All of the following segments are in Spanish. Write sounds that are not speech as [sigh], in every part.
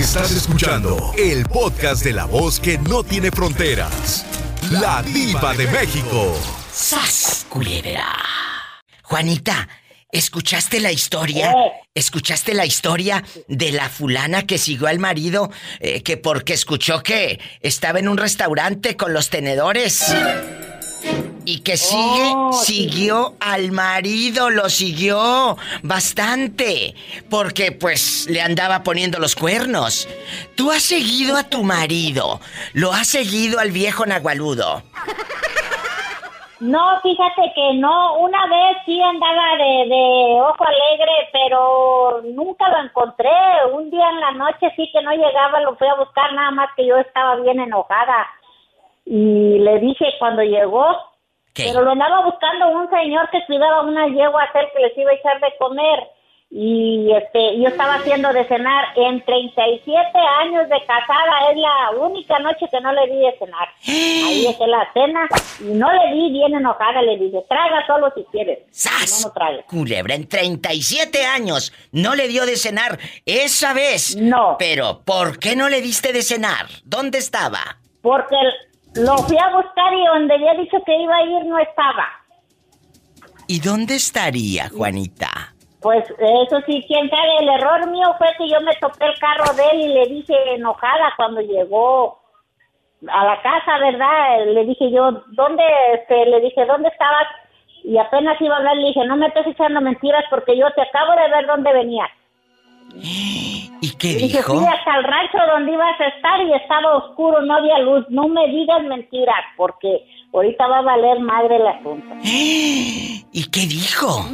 Estás escuchando el podcast de la voz que no tiene fronteras. La diva de México. ¡Sas, culebra! Juanita, ¿escuchaste la historia? ¿Escuchaste la historia de la fulana que siguió al marido eh, que porque escuchó que estaba en un restaurante con los tenedores? Y que sigue, Oh, siguió al marido, lo siguió bastante, porque pues le andaba poniendo los cuernos. Tú has seguido a tu marido, lo has seguido al viejo Nagualudo. No, fíjate que no, una vez sí andaba de, de ojo alegre, pero nunca lo encontré. Un día en la noche sí que no llegaba, lo fui a buscar, nada más que yo estaba bien enojada. Y le dije cuando llegó, ¿Qué? pero lo andaba buscando un señor que cuidaba una yegua a hacer que les iba a echar de comer. Y este, yo estaba haciendo de cenar en 37 años de casada, es la única noche que no le di de cenar. [gasps] Ahí dejé la cena y no le di bien enojada, le dije, traga solo si quieres. ¡Sas! No, no trague. Culebra, en 37 años no le dio de cenar esa vez. No. Pero, ¿por qué no le diste de cenar? ¿Dónde estaba? Porque lo fui a buscar y donde había dicho que iba a ir no estaba. ¿Y dónde estaría, Juanita? Pues eso sí, quién sabe, el error mío fue que yo me topé el carro de él y le dije enojada cuando llegó a la casa, ¿verdad? Le dije yo, ¿dónde, este, le dije, ¿dónde estabas? Y apenas iba a hablar, le dije, no me estés echando mentiras porque yo te acabo de ver dónde venías. [gasps] ¿Y qué dijo? fui hasta el rancho donde ibas a estar y estaba oscuro, no había luz. No me digas mentiras porque ahorita va a valer madre el asunto. [gasps] ¿Y qué dijo?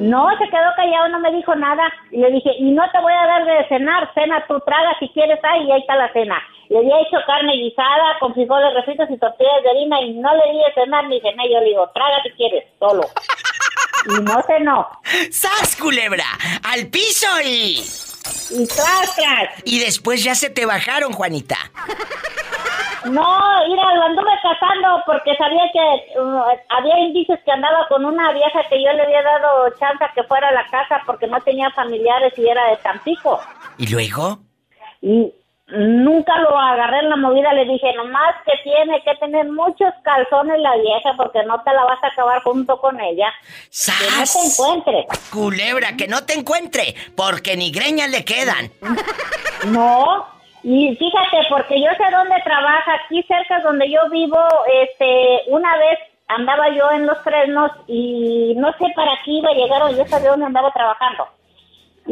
No, se quedó callado, no me dijo nada. Y le dije, y no te voy a dar de cenar, cena tú traga si quieres, ahí y ahí está la cena. Le había hecho carne guisada con frijoles refritos y tortillas de harina y no le di de cenar ni cené. Yo le digo, traga si quieres, solo. Y no cenó. ¡Sas, culebra! ¡Al piso y... Y tras, tras. Y después ya se te bajaron, Juanita. No, mira, lo anduve casando porque sabía que uh, había indicios que andaba con una vieja que yo le había dado chance que fuera a la casa porque no tenía familiares y era de Tampico. ¿Y luego? Y nunca lo agarré en la movida, le dije, nomás que tiene que tener muchos calzones la vieja porque no te la vas a acabar junto con ella. Que no te ¡Sas! encuentre. Culebra, que no te encuentre, porque ni greñas le quedan. No, y fíjate, porque yo sé dónde trabaja, aquí cerca donde yo vivo, este, una vez andaba yo en los frenos y no sé para qué iba a llegar yo sabía dónde andaba trabajando.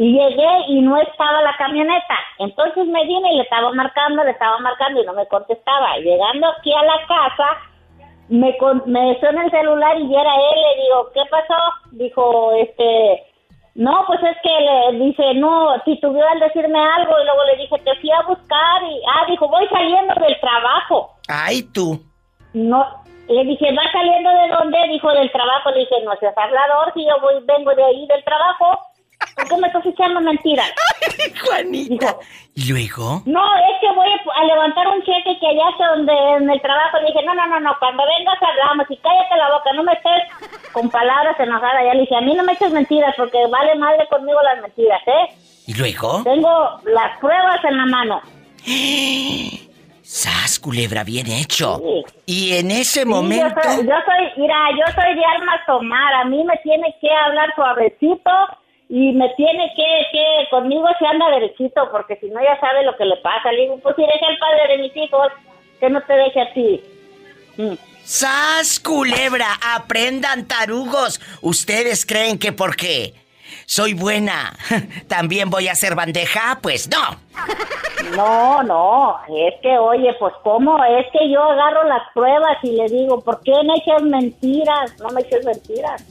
Y llegué y no estaba la camioneta. Entonces me vine y le estaba marcando, le estaba marcando y no me contestaba. Llegando aquí a la casa, me, con- me suena el celular y era él. Le digo, ¿qué pasó? Dijo, este, no, pues es que le dice, no, titubeó al decirme algo y luego le dije, te fui a buscar y, ah, dijo, voy saliendo del trabajo. Ay, tú. No, le dije, ¿va saliendo de dónde? Dijo, del trabajo. Le dije, no seas hablador, si yo voy, vengo de ahí del trabajo. ¿Por qué me estás echando mentiras? [laughs] Juanita. ¿Y luego? No, es que voy a, a levantar un cheque que allá está donde en el trabajo. Le dije, no, no, no, no, cuando vengas hablamos y cállate la boca, no me estés con palabras enojadas. Ya le dije, a mí no me eches mentiras porque vale madre conmigo las mentiras, ¿eh? ¿Y luego? Tengo las pruebas en la mano. ¡Sas, culebra, bien hecho! Sí. Y en ese Sí, momento... Yo soy, yo soy, mira, yo soy de armas tomar. A mí me tiene que hablar suavecito y me tiene que, que, conmigo se anda derechito, porque si no ya sabe lo que le pasa. Le digo, pues si eres el padre de mis hijos, que no te deje así. Mm. ¡Sas, culebra! ¡Aprendan, tarugos! ¿Ustedes creen que porque soy buena [laughs] también voy a hacer bandeja? Pues no. No, no, es que, oye, pues cómo, es que yo agarro las pruebas y le digo, ¿por qué me echas mentiras? No me eches mentiras.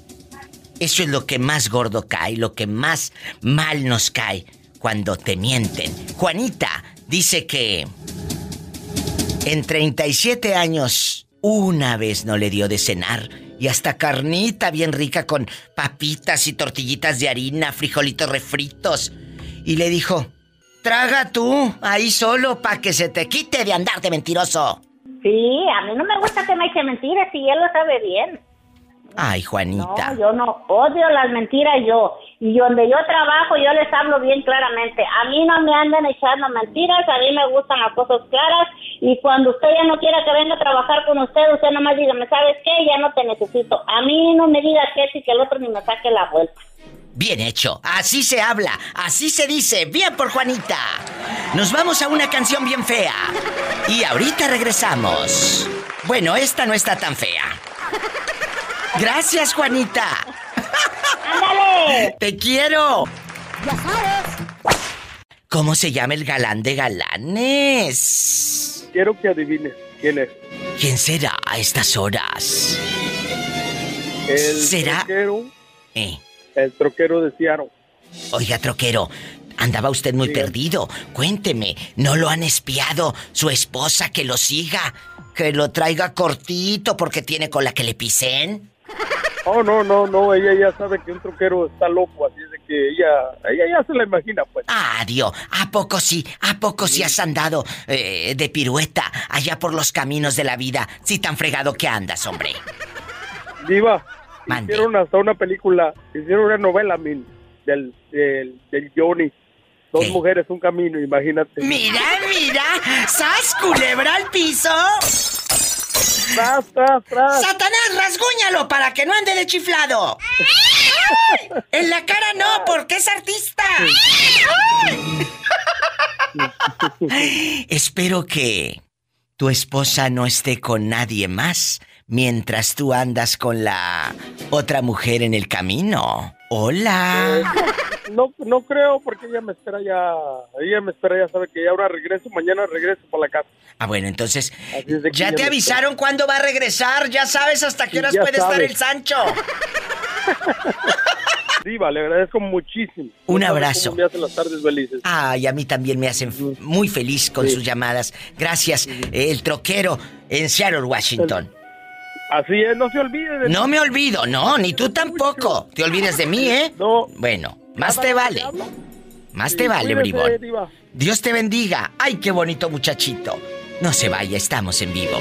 Eso es lo que más gordo cae, lo que más mal nos cae cuando te mienten. Juanita dice que en 37 años una vez no le dio de cenar y hasta carnita bien rica con papitas y tortillitas de harina, frijolitos refritos. Y le dijo, traga tú ahí solo para que se te quite de andar de mentiroso. Sí, a mí no me gusta que me eche mentiras y él lo sabe bien. Ay, No, Juanita. yo no odio las mentiras yo. y donde yo trabajo yo les hablo bien claramente. A mí no me andan echando mentiras, a mí me gustan las cosas claras y cuando usted ya no quiera que venga a trabajar con usted, usted nomás dígame, ¿sabes qué? Ya no te necesito. A mí no me diga que sí, que el otro ni me saque la vuelta. Bien hecho, así se habla, así se dice, bien por Juanita. Nos vamos a una canción bien fea. Y ahorita regresamos. Bueno, esta no está tan fea. Gracias, Juanita. ¡Ándale! Te quiero. Ya sabes. ¿Cómo se llama el galán de galanes? Quiero que adivines quién es. ¿Quién será a estas horas? El ¿Será? troquero, Eh, el troquero de Seattle. Oiga, troquero, andaba usted muy perdido. Cuénteme, ¿no lo han espiado su esposa que lo siga? Que lo traiga cortito porque tiene cola que le pisen. Oh, no, no, no, ella ya sabe que un troquero está loco, así es de que ella, ella ya se la imagina, pues. Ah, Dios, ¿a poco sí? ¿A poco sí has andado eh, de pirueta allá por los caminos de la vida? Si tan fregado que andas, hombre. Diva, Mande. hicieron hasta una película, hicieron una novela, min, del, del, del Johnny. Dos ¿Qué? mujeres, un camino, imagínate. Mira, mira, ¿sas culebra al piso? Tras, tras, tras. ¡Satanás, rasguñalo para que no ande de chiflado! En la cara no, porque es artista. Espero que tu esposa no esté con nadie más mientras tú andas con la otra mujer en el camino. Hola. No, no creo, porque ella me espera ya, ella me espera ya, sabe que ya ahora regreso, mañana regreso para la casa. Ah, bueno, entonces, ya te avisaron cuándo va a regresar, ya sabes hasta qué horas puede estar el Sancho. [laughs] Diva, le agradezco muchísimo. Un abrazo. me hacen las tardes felices. Ay, a mí también me hacen muy feliz con Sí. sus llamadas. Gracias, eh, el troquero en Seattle, Washington. Así es, no se olvide de No me olvido, no, ni tú tampoco. Te olvides de mí, ¿eh? No. Bueno, más te vale. Más te vale, bribón. Dios te bendiga. Ay, qué bonito muchachito. No se vaya, estamos en vivo.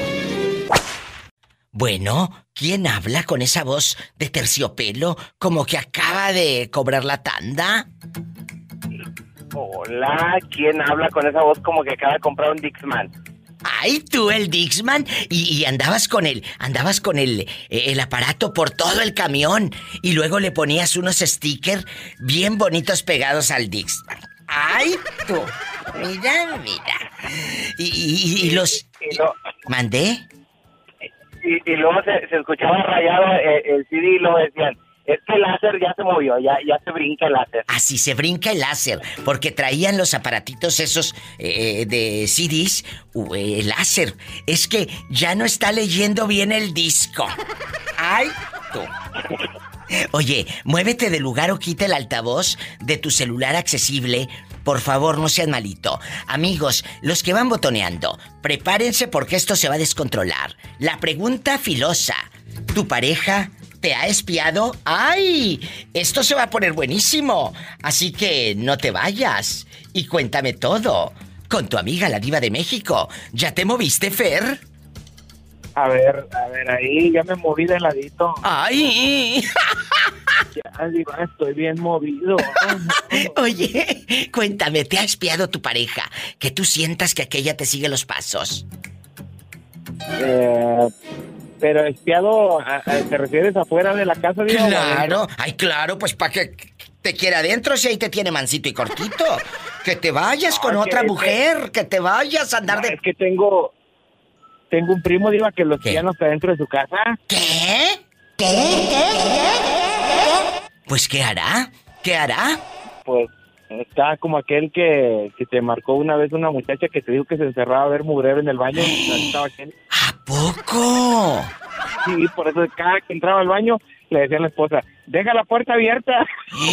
Bueno, ¿quién habla con esa voz de terciopelo como que acaba de cobrar la tanda? Hola, ¿quién habla con esa voz como que acaba de comprar un Dixman? Ay, tú el Dixman y, y andabas con el andabas con el eh, el aparato por todo el camión y luego le ponías unos stickers bien bonitos pegados al Dixman. Ay, tú. Mira, mira. Y, y- y los lo- mandé. y- luego se, se escuchaba rayado eh, el, CD y luego decían, es que el láser ya se movió, ya, ya se brinca el láser. Así se brinca el láser, porque traían los aparatitos esos eh, de CDs, uh, eh, láser. Es que ya no está leyendo bien el disco. ¡Ay, tú! Oye, muévete de lugar o quita el altavoz de tu celular accesible. Por favor, no sean malito. Amigos, los que van botoneando, prepárense porque esto se va a descontrolar. La pregunta filosa. ¿Tu pareja te ha espiado? ¡Ay! Esto se va a poner buenísimo. Así que no te vayas. Y cuéntame todo. Con tu amiga la diva de México. ¿Ya te moviste, Fer? A ver, a ver, ahí ya me moví de ladito. ¡Ay! Ya, digo, estoy bien movido. [laughs] Oye, cuéntame, ¿te ha espiado tu pareja? Que tú sientas que aquella te sigue los pasos. Eh, pero espiado, ¿a- a- ¿te refieres afuera de la casa? adentro? Claro, ay, claro, pues para que te quiere adentro si ahí te tiene mansito y cortito. Que te vayas con que otra mujer, que te vayas a andar No, de... Es que tengo, tengo un primo, digo, que los ¿Qué? pianos está dentro de su casa. ¿Qué? Pues ¿qué hará? ¿Qué hará? Pues está como aquel que, que te marcó una vez una muchacha que te dijo que se encerraba a ver mugrero en el baño. [gasps] Estaba aquel. ¿A poco? Sí, por eso cada que entraba al baño le decía a la esposa, deja la puerta abierta. [gasps]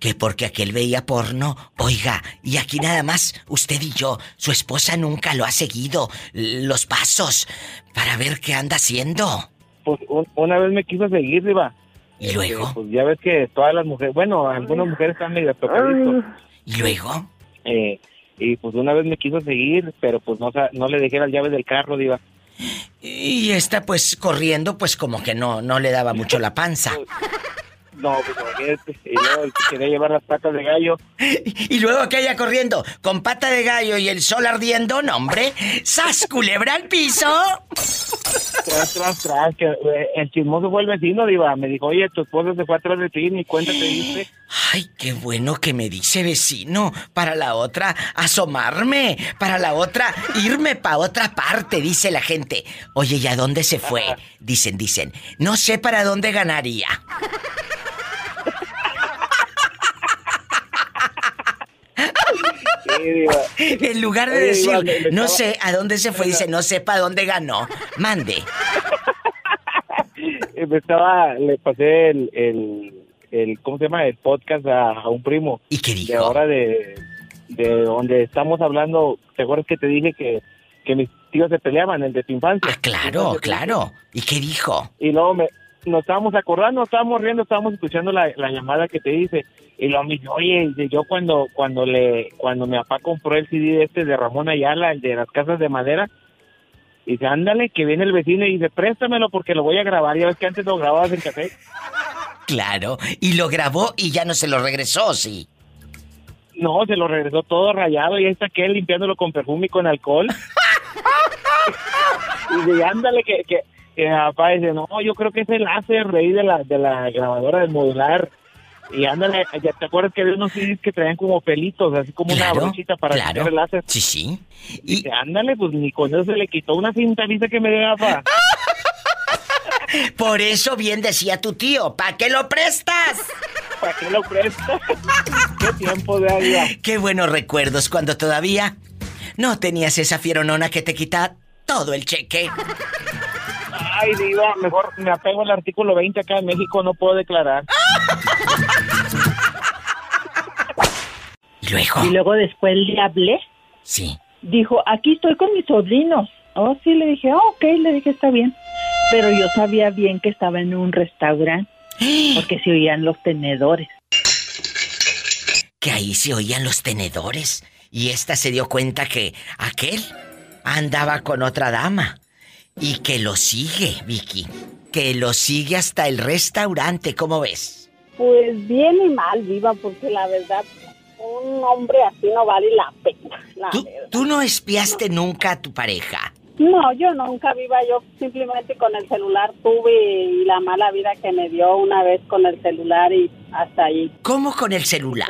Que porque aquel veía porno. Oiga, y aquí nada más, usted y yo, su esposa nunca lo ha seguido, los pasos, para ver qué anda haciendo. Pues un- una vez me quiso seguir, Diva. ¿Y luego? Eh, pues ya ves que todas las mujeres, bueno, algunas mujeres están medio tocaditos. ¿Y luego? Eh, y pues una vez me quiso seguir, pero pues no, no le dejé las llaves del carro, Diva. Y esta pues corriendo pues como que no, no le daba mucho la panza. [laughs] No, pues y luego quería llevar las patas de gallo. [laughs] Y luego aquella corriendo con pata de gallo y el sol ardiendo, no hombre, ¡sas culebra al piso! Tras, tras, tras, que eh, el chismoso fue el vecino, Diva. Me dijo, oye, tu esposo se fue atrás de ti, ni cuenta te diste. Ay, qué bueno que me dice vecino. Para la otra, asomarme. Para la otra, irme para otra parte, dice la gente. Oye, ¿y a dónde se fue? Dicen, dicen. No sé para dónde ganaría. En lugar de decir, no sé a dónde se fue, dice, no sé para dónde ganó. Mande. [laughs] Me estaba, le pasé el, el, ¿cómo se llama? El podcast a, un primo. ¿Y qué dijo? De ahora de, de donde estamos hablando, ¿te acuerdas que te dije que, que mis tíos se peleaban, el de tu infancia? Ah, claro, claro. ¿Y qué dijo? Y luego me, nos estábamos acordando, estábamos riendo, estábamos escuchando la, llamada que te hice. Y lo mismo, oye, yo cuando cuando le cuando mi papá compró el CD este de Ramón Ayala, el de las casas de madera, y dice, ándale, que viene el vecino y dice, préstamelo porque lo voy a grabar. Ya ves que antes lo grababas en café. Claro, y lo grabó y ya no se lo regresó, sí. No, se lo regresó todo rayado y ahí está que limpiándolo con perfume y con alcohol. [laughs] y dice, ándale, que, que, que papá dice, no, yo creo que es el láser de de la, de la grabadora del modular. Y ándale, ya te acuerdas que había unos CDs que traían como pelitos, así como una brochita para claro. el láser. Sí, sí. Y ándale, pues ni con eso se le quitó una cinta vista que me dio papá. [laughs] Por eso bien decía tu tío, ¿para qué lo prestas? ¿Para qué lo prestas? [laughs] qué tiempo de vida. Qué buenos recuerdos cuando todavía no tenías esa fieronona que te quita todo el cheque. Ay, diva, mejor me apego al artículo 20 acá en México, no puedo declarar. ¿Y [laughs] luego? Y luego después le hablé. Sí. Dijo, aquí estoy con mis sobrinos. Oh, sí, le dije, oh, ok, le dije, está bien. Pero yo sabía bien que estaba en un restaurante, [gasps] porque se oían los tenedores. Que ahí se oían los tenedores. Y esta se dio cuenta que aquel andaba con otra dama. Y que lo sigue, Vicky. Que lo sigue hasta el restaurante, ¿cómo ves? Pues bien y mal, viva, porque la verdad, un hombre así no vale la pena. ¿Tú, ¿Tú, no espiaste nunca a tu pareja? No, yo nunca viva, yo simplemente con el celular tuve y la mala vida que me dio una vez con el celular y hasta ahí. ¿Cómo con el celular?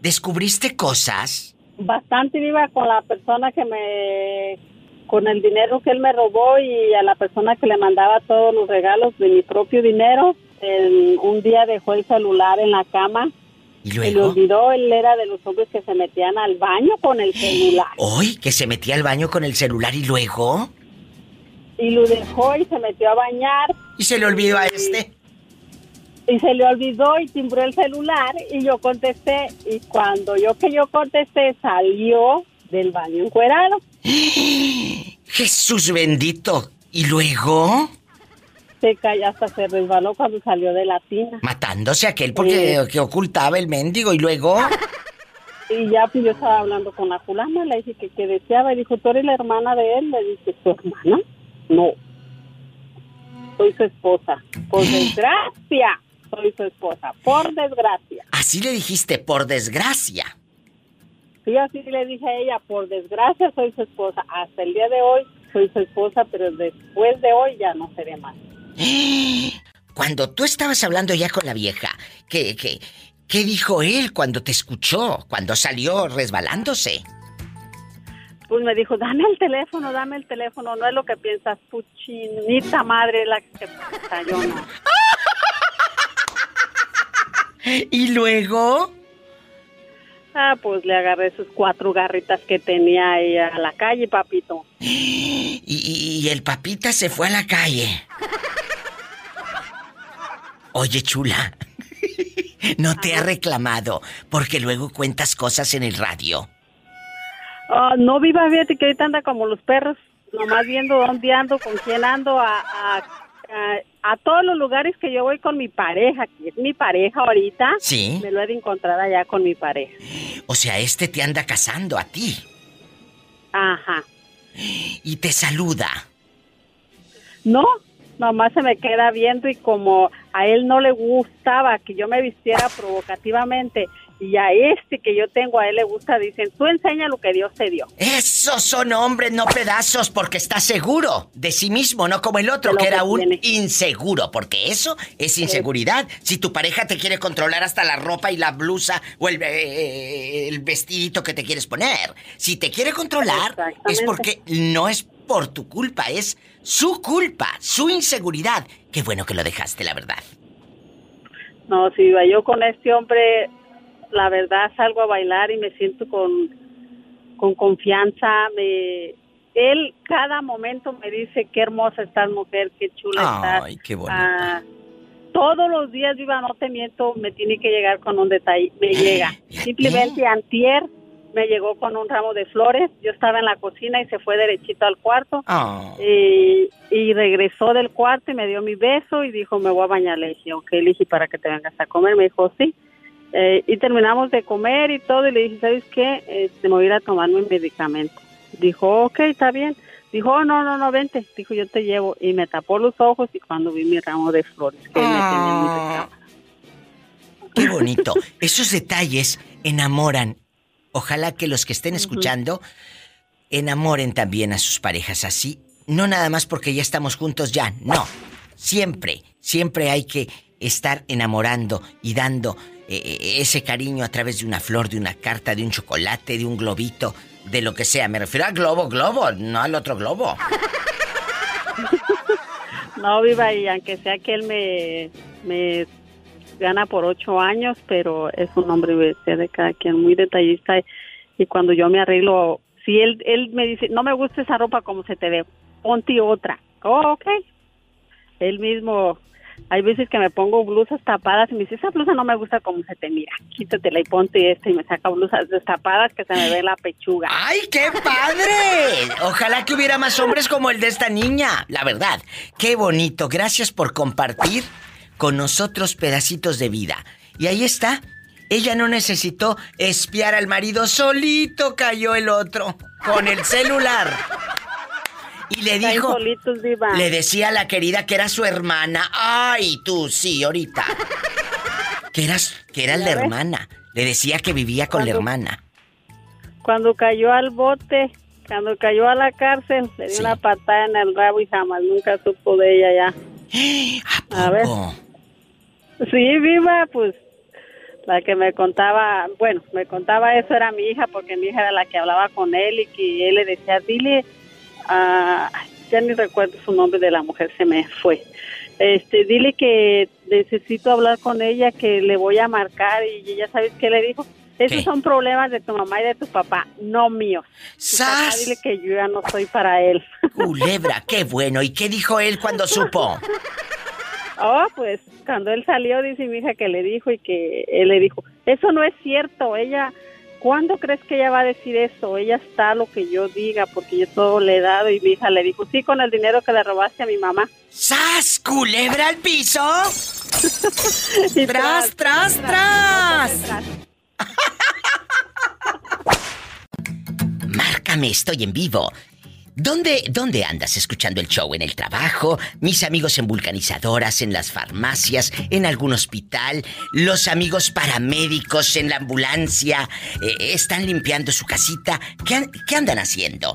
¿Descubriste cosas? Bastante viva con la persona que me con el dinero que él me robó y a la persona que le mandaba todos los regalos de mi propio dinero. un día dejó el celular en la cama. ¿Y luego? Y lo olvidó, él era de los hombres que se metían al baño con el celular. ¿Hoy? ¿Que se metía al baño con el celular y luego? Y lo dejó y se metió a bañar. ¿Y se le olvidó a este? Y se le olvidó y timbró el celular y yo contesté. Y cuando yo que yo contesté, salió del baño encuerado. [gasps] Jesús bendito. ¿Y luego? Se cayó, hasta se resbaló cuando salió de la tina. Matándose aquel porque que ocultaba el mendigo. ¿Y luego? [laughs] Y ya pues yo estaba hablando con la fulana, le dije que, que deseaba. Y dijo, ¿tú eres la hermana de él? Le dije, ¿su hermana? No. Soy su esposa. Por [gasps] desgracia, soy su esposa. Por desgracia. Así le dijiste, por desgracia. Sí, así le dije a ella, por desgracia soy su esposa. Hasta el día de hoy soy su esposa, pero después de hoy ya no seré más. [gasps] Cuando tú estabas hablando ya con la vieja, ¿qué, qué, qué dijo él cuando te escuchó, cuando salió resbalándose? Pues me dijo, dame el teléfono, dame el teléfono. No es lo que piensas, tu chinita madre la que te yo no. [laughs] ¿Y luego? Pues le agarré sus cuatro garritas que tenía ahí a la calle, papito. [gasps] Y, el papita se fue a la calle. Oye, chula, [laughs] no te ha reclamado porque luego cuentas cosas en el radio. Ah, no viva, fíjate que ahorita anda como los perros, nomás viendo dónde ando, con quién ando, a, a, todos los lugares que yo voy con mi pareja, que es mi pareja ahorita. Sí. Me lo he de encontrar allá con mi pareja. O sea, este te anda casando a ti. Ajá. Y te saluda. No, nomás se me queda viendo y como a él no le gustaba que yo me vistiera provocativamente y a este que yo tengo a él le gusta, dicen, tú enseña lo que Dios te dio. Esos son hombres, no pedazos, porque está seguro de sí mismo, no como el otro, que era un inseguro, porque eso es inseguridad. Si tu pareja te quiere controlar hasta la ropa y la blusa o el, eh, el vestidito que te quieres poner, si te quiere controlar es porque no es por tu culpa, es su culpa, su inseguridad. Qué bueno que lo dejaste, la verdad. No, si iba yo con este hombre, la verdad salgo a bailar y me siento con, con confianza. Me, él cada momento me dice qué hermosa estás mujer, qué chula estás. Ay, qué bonita. Ah, todos los días, viva, no te miento, me tiene que llegar con un detalle. Me [laughs] llega. Simplemente antier me llegó con un ramo de flores. Yo estaba en la cocina y se fue derechito al cuarto. Ah. Y, y, regresó del cuarto y me dio mi beso y dijo, me voy a bañar. Le dije, ok, le dije, para que te vengas a comer. Me dijo, sí. Eh, y terminamos de comer y todo, y le dije, ¿sabes qué? Este, me voy a ir a tomar mi medicamento. Dijo, ok, está bien. Dijo, oh, no, no, no, vente. Dijo, yo te llevo. Y me tapó los ojos y cuando vi mi ramo de flores, que me tenía Qué bonito. [laughs] Esos detalles enamoran. Ojalá que los que estén escuchando enamoren también a sus parejas así. No nada más porque ya estamos juntos ya, no. Siempre, siempre hay que estar enamorando y dando eh, ese cariño a través de una flor, de una carta, de un chocolate, de un globito, de lo que sea. Me refiero al globo, globo, no al otro globo. [laughs] No, viva, y aunque sea que él me, me gana por ocho años, pero es un hombre de cada quien, muy detallista. Y, cuando yo me arreglo, si él, él me dice, no me gusta esa ropa como se te ve, ponte otra. Oh, ok. Él mismo hay veces que me pongo blusas tapadas y me dice, esa blusa no me gusta como se te mira. Quítatela y ponte esta y me saca blusas destapadas que se me ve la pechuga. ¡Ay, qué padre! Ojalá que hubiera más hombres como el de esta niña. La verdad, qué bonito. Gracias por compartir con nosotros pedacitos de vida. Y ahí está. Ella no necesitó espiar al marido, solito cayó el otro con el celular. Y le dijo. Le decía a la querida que era su hermana. Ay, tú sí, ahorita. que eras, [laughs] que era la hermana. Le decía que vivía con la hermana. Cuando cayó al bote, cuando cayó a la cárcel, le dio una patada en el rabo y jamás nunca supo de ella ya. [gasps] ¿A, ver. Sí, viva, pues la que me contaba, bueno, me contaba eso era mi hija, porque mi hija era la que hablaba con él y que él le decía, dile Ah, ya ni recuerdo su nombre de la mujer, se me fue. Este, dile que necesito hablar con ella, que le voy a marcar y ya sabes qué le dijo. Esos son problemas de tu mamá y de tu papá, no míos. ¡Sas! dile que yo ya no soy para él. [laughs] Culebra, qué bueno. ¿Y qué dijo él cuando supo? Oh, pues cuando él salió, dice mi hija que le dijo y que él le dijo, eso no es cierto, ella ¿cuándo crees que ella va a decir eso? Ella está lo que yo diga, porque yo todo le he dado y mi hija le dijo, sí, con el dinero que le robaste a mi mamá. ¡Sas! ¿Culebra al piso? [laughs] tras, tras, tras. [laughs] Márcame, estoy en vivo. ¿Dónde, ¿Dónde andas escuchando el show? ¿En el trabajo? ¿Mis amigos en vulcanizadoras? ¿En las farmacias? ¿En algún hospital? ¿Los amigos paramédicos en la ambulancia? Eh, ¿Están limpiando su casita? ¿Qué, ¿Qué andan haciendo?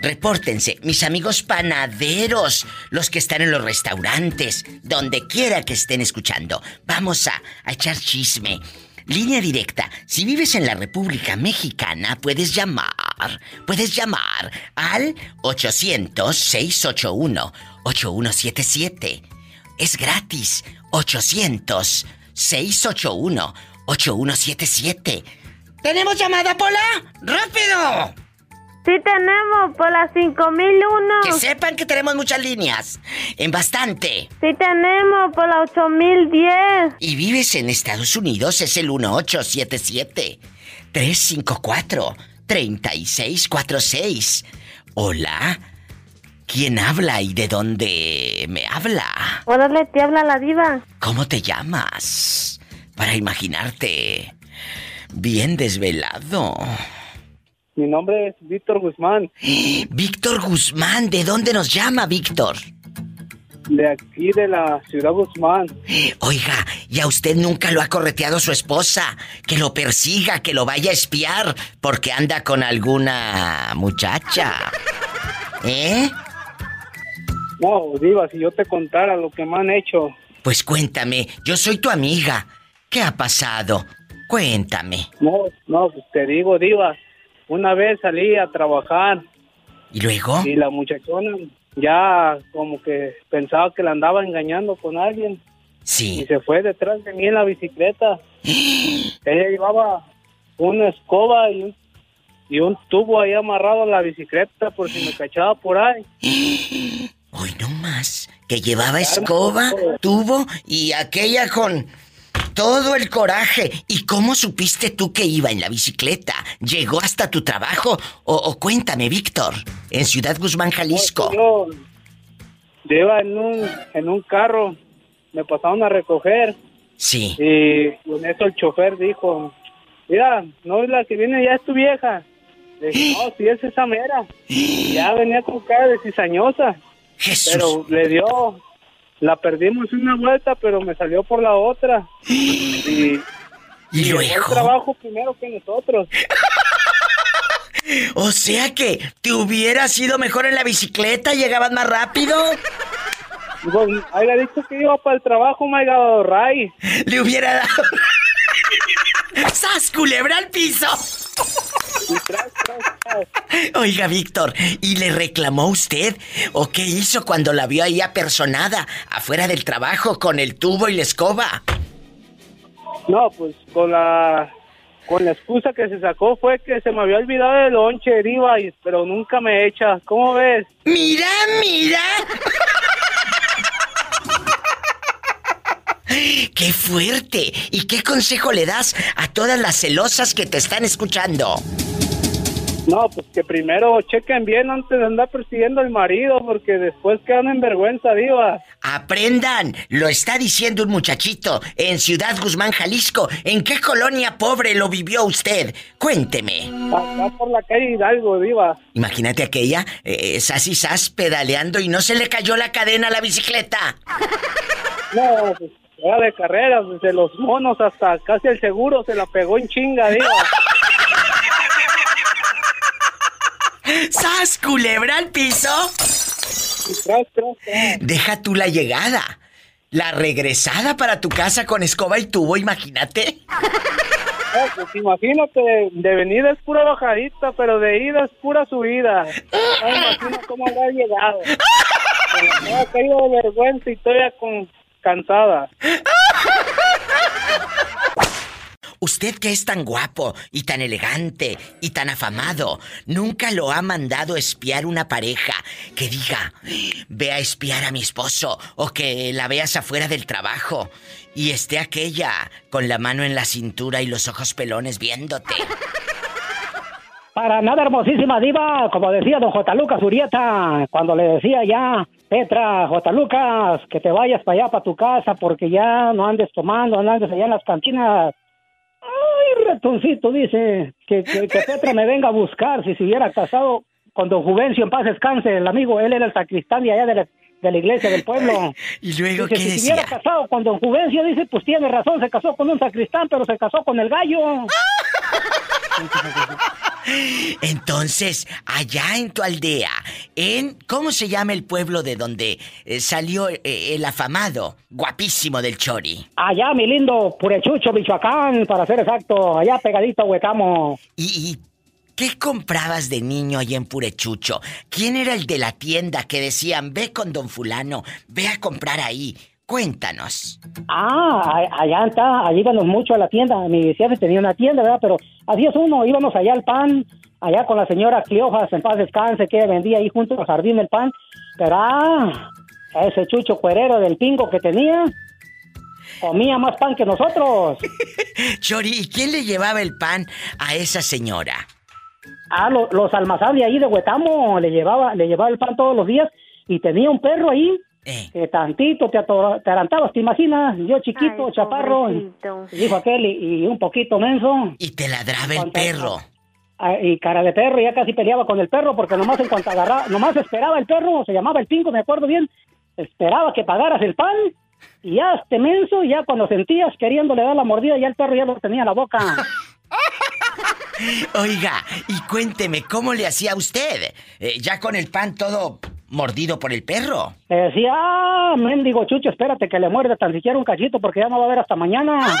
Repórtense, mis amigos panaderos, los que están en los restaurantes, donde quiera que estén escuchando. Vamos a, a echar chisme. Línea directa. Si vives en la República Mexicana, puedes llamar. Puedes llamar al 800-681-8177. Es gratis. 800-681-8177. ¿Tenemos llamada, Pola? ¡Rápido! Sí tenemos, por las 5001. Que sepan que tenemos muchas líneas. En bastante. Sí tenemos, por la 8010. Y vives en Estados Unidos, es el 1877 354 3646. Hola. ¿Quién habla y de dónde me habla? Órale, te habla la diva. ¿Cómo te llamas? Para imaginarte bien desvelado. Mi nombre es Víctor Guzmán. Víctor Guzmán, ¿de dónde nos llama Víctor? de aquí de la ciudad Guzmán. Oiga, ¿y a usted nunca lo ha correteado su esposa? Que lo persiga, que lo vaya a espiar, porque anda con alguna muchacha. [laughs] ¿Eh? No, Diva, si yo te contara lo que me han hecho. Pues cuéntame, yo soy tu amiga. ¿Qué ha pasado? Cuéntame. No, no, pues te digo, Diva, una vez salí a trabajar. ¿Y luego? Y la muchachona ya como que pensaba que la andaba engañando con alguien. Sí. Y se fue detrás de mí en la bicicleta. [gasps] Ella llevaba una escoba y un, y un tubo ahí amarrado a la bicicleta por si me cachaba por ahí. [gasps] Hoy no más. Que llevaba escoba, tubo y aquella con todo el coraje. ¿Y cómo supiste tú que iba en la bicicleta? ¿Llegó hasta tu trabajo? O, o cuéntame, Víctor, en Ciudad Guzmán, Jalisco. Yo, yo iba en un, en un carro, me pasaron a recoger. Sí. Y con eso el chofer dijo, mira, no es la que viene, ya es tu vieja. Le dije, no, sí es esa mera. Y ya venía con cara de cizañosa. [gasps] Jesús. Pero le dio, la perdimos una vuelta, pero me salió por la otra. [gasps] Y, ¿Y llegó luego? el trabajo primero que nosotros. [laughs] O sea que te hubiera sido mejor en la bicicleta, llegabas más rápido. Digo, haya dicho que iba para el trabajo, me haya dado ray. Le hubiera dado. [laughs] ¡Sas, culebra al piso! Oiga, Víctor, ¿y le reclamó usted? ¿O qué hizo cuando la vio ahí apersonada, afuera del trabajo, con el tubo y la escoba? No, pues con la con la excusa que se sacó fue que se me había olvidado el lonche, y, pero nunca me echa. ¿Cómo ves? ¡Mira, mira! ¡Qué fuerte! ¿Y qué consejo le das a todas las celosas que te están escuchando? No, pues que primero chequen bien antes de andar persiguiendo al marido, porque después quedan en vergüenza, Diva. Aprendan, lo está diciendo un muchachito en Ciudad Guzmán, Jalisco. ¿En qué colonia pobre lo vivió usted? Cuénteme. Acá por la calle Hidalgo, Diva. Imagínate aquella, eh, sas y sas pedaleando y no se le cayó la cadena a la bicicleta. No, pues era de carreras, desde los monos hasta casi el seguro se la pegó en chinga, Diva. [laughs] ¡Sas, culebra al piso! Tras, tras, tras. Deja tú la llegada. La regresada para tu casa con escoba y tubo, imagínate. Pues imagínate, de venida es pura bajadita, pero de ida es pura subida. No imagino cómo habrá llegado. Me ha caído de vergüenza y estoy cansada. Usted que es tan guapo y tan elegante y tan afamado, nunca lo ha mandado espiar una pareja que diga, ve a espiar a mi esposo o que la veas afuera del trabajo y esté aquella con la mano en la cintura y los ojos pelones viéndote. [laughs] Para nada, hermosísima diva, como decía don J. Lucas Urieta, cuando le decía ya, Petra, J. Lucas, que te vayas para allá, para tu casa, porque ya no andes tomando, no andes allá en las cantinas. Ay, ratoncito, dice, que, que, que Petra me venga a buscar si se hubiera casado con don Juvencio en paz descanse, el amigo, él era el sacristán de allá de la, de la iglesia del pueblo. [laughs] ¿Y luego Dice, qué si se decía? hubiera casado con don Juvencio, dice, pues tiene razón, se casó con un sacristán, pero se casó con el gallo. [laughs] Entonces, allá en tu aldea, en ¿cómo se llama el pueblo de donde eh, salió eh, el afamado, guapísimo del Chori? Allá, mi lindo Purechucho, Michoacán, para ser exacto, allá pegadito a Huetamo. ¿Y, y qué comprabas de niño allá en Purechucho? ¿Quién era el de la tienda que decían, ve con don fulano, ve a comprar ahí? Cuéntanos. Ah, allá está, allí íbamos mucho a la tienda. Mi jefe tenía una tienda, ¿verdad? Pero así es uno, íbamos allá al pan, allá con la señora Cleojas, en paz descanse, que vendía ahí junto al jardín el pan. Pero ah, ese chucho cuerero del pingo que tenía, comía más pan que nosotros. [laughs] Chori, ¿y quién le llevaba el pan a esa señora? Ah, lo- los almazanes ahí de Huetamo, le llevaba, le llevaba el pan todos los días y tenía un perro ahí. Eh. Que tantito te ator- te arantabas, ¿te imaginas? Yo chiquito, Ay, chaparro, pobrecito. dijo aquel, y, y un poquito menso. Y te ladraba el perro. Ah, y cara de perro, ya casi peleaba con el perro porque nomás en cuanto agarraba, nomás esperaba el perro, se llamaba el pingo, me acuerdo bien, esperaba que pagaras el pan y ya este menso, ya cuando sentías queriéndole dar la mordida, ya el perro ya lo tenía en la boca. [laughs] Oiga, y cuénteme, ¿cómo le hacía usted? Eh, ya con el pan todo mordido por el perro. Le decía, ah, mendigo chucho, espérate que le muerde tan siquiera un cachito porque ya no va a ver hasta mañana. [laughs]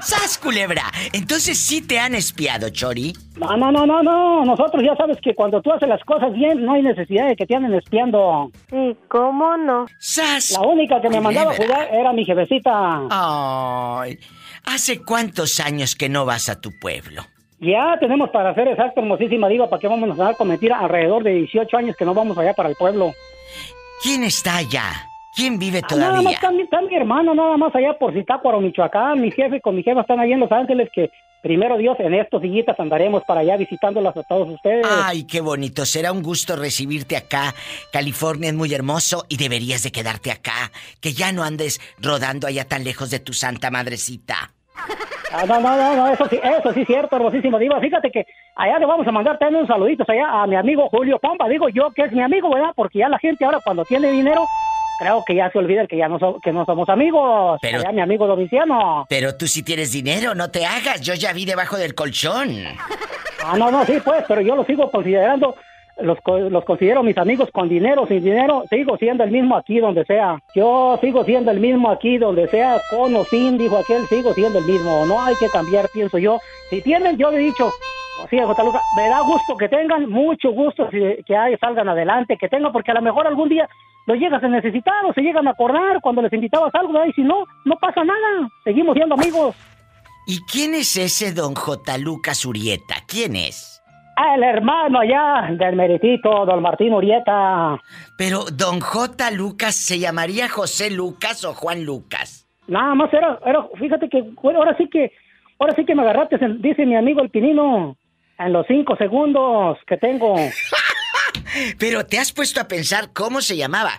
¡Sas, culebra! Entonces sí te han espiado, Chori. No, no, no, no, no. Nosotros ya sabes que cuando tú haces las cosas bien, no hay necesidad de que te anden espiando. ¿Y cómo no? ¡Sas! La única que me mandaba a jugar era mi jefecita. Ay, ¿hace cuántos años que no vas a tu pueblo? Ya tenemos para ser exacto, hermosísima diva, ¿para qué vamos a mentira? Alrededor de 18 años que no vamos allá para el pueblo. ¿Quién está allá? ¿Quién vive Ah, Nada más todavía? está, mi- está mi hermano, nada más allá por Zitácuaro, Michoacán. Mi jefe con mi jefa están allá en Los Ángeles, que primero Dios, en estos sillitas andaremos para allá visitándolas a todos ustedes. Ay, qué bonito. Será un gusto recibirte acá. California es muy hermoso y deberías de quedarte acá. Que ya no andes rodando allá tan lejos de tu santa madrecita. [laughs] Ah, no, no, no, no, eso sí, eso sí es cierto, hermosísimo diva. Fíjate que allá le vamos a mandar también unos saluditos allá a mi amigo Julio Pompa. Digo yo que es mi amigo, ¿verdad? Porque ya la gente ahora cuando tiene dinero, creo que ya se olvida que ya no, so- que no somos amigos. Pero- Allá mi amigo Domiciano. Pero tú sí tienes dinero, no te hagas. Yo ya vi debajo del colchón. Ah, no, no, sí, pues, pero yo los sigo considerando, los, los considero mis amigos con dinero, sin dinero, sigo siendo el mismo aquí donde sea. Yo sigo siendo el mismo aquí donde sea, con o sin, dijo aquel, sigo siendo el mismo. No hay que cambiar, pienso yo. Si tienen, yo he dicho, así de J. Luca, me da gusto que tengan, mucho gusto que salgan adelante, que tengan, porque a lo mejor algún día los llegas a necesitar o se llegan a acordar cuando les invitabas algo, ¿verdad? y si no, no pasa nada, seguimos siendo amigos. ¿Y quién es ese don J. Lucas Urieta? ¿Quién es? El hermano allá del meritito, don Martín Urieta. Pero don J. Lucas se llamaría José Lucas o Juan Lucas. Nada más era, era, fíjate que, bueno, ahora sí que, ahora sí que me agarraste, dice mi amigo el Pinino, en los cinco segundos que tengo. [laughs] Pero te has puesto a pensar cómo se llamaba.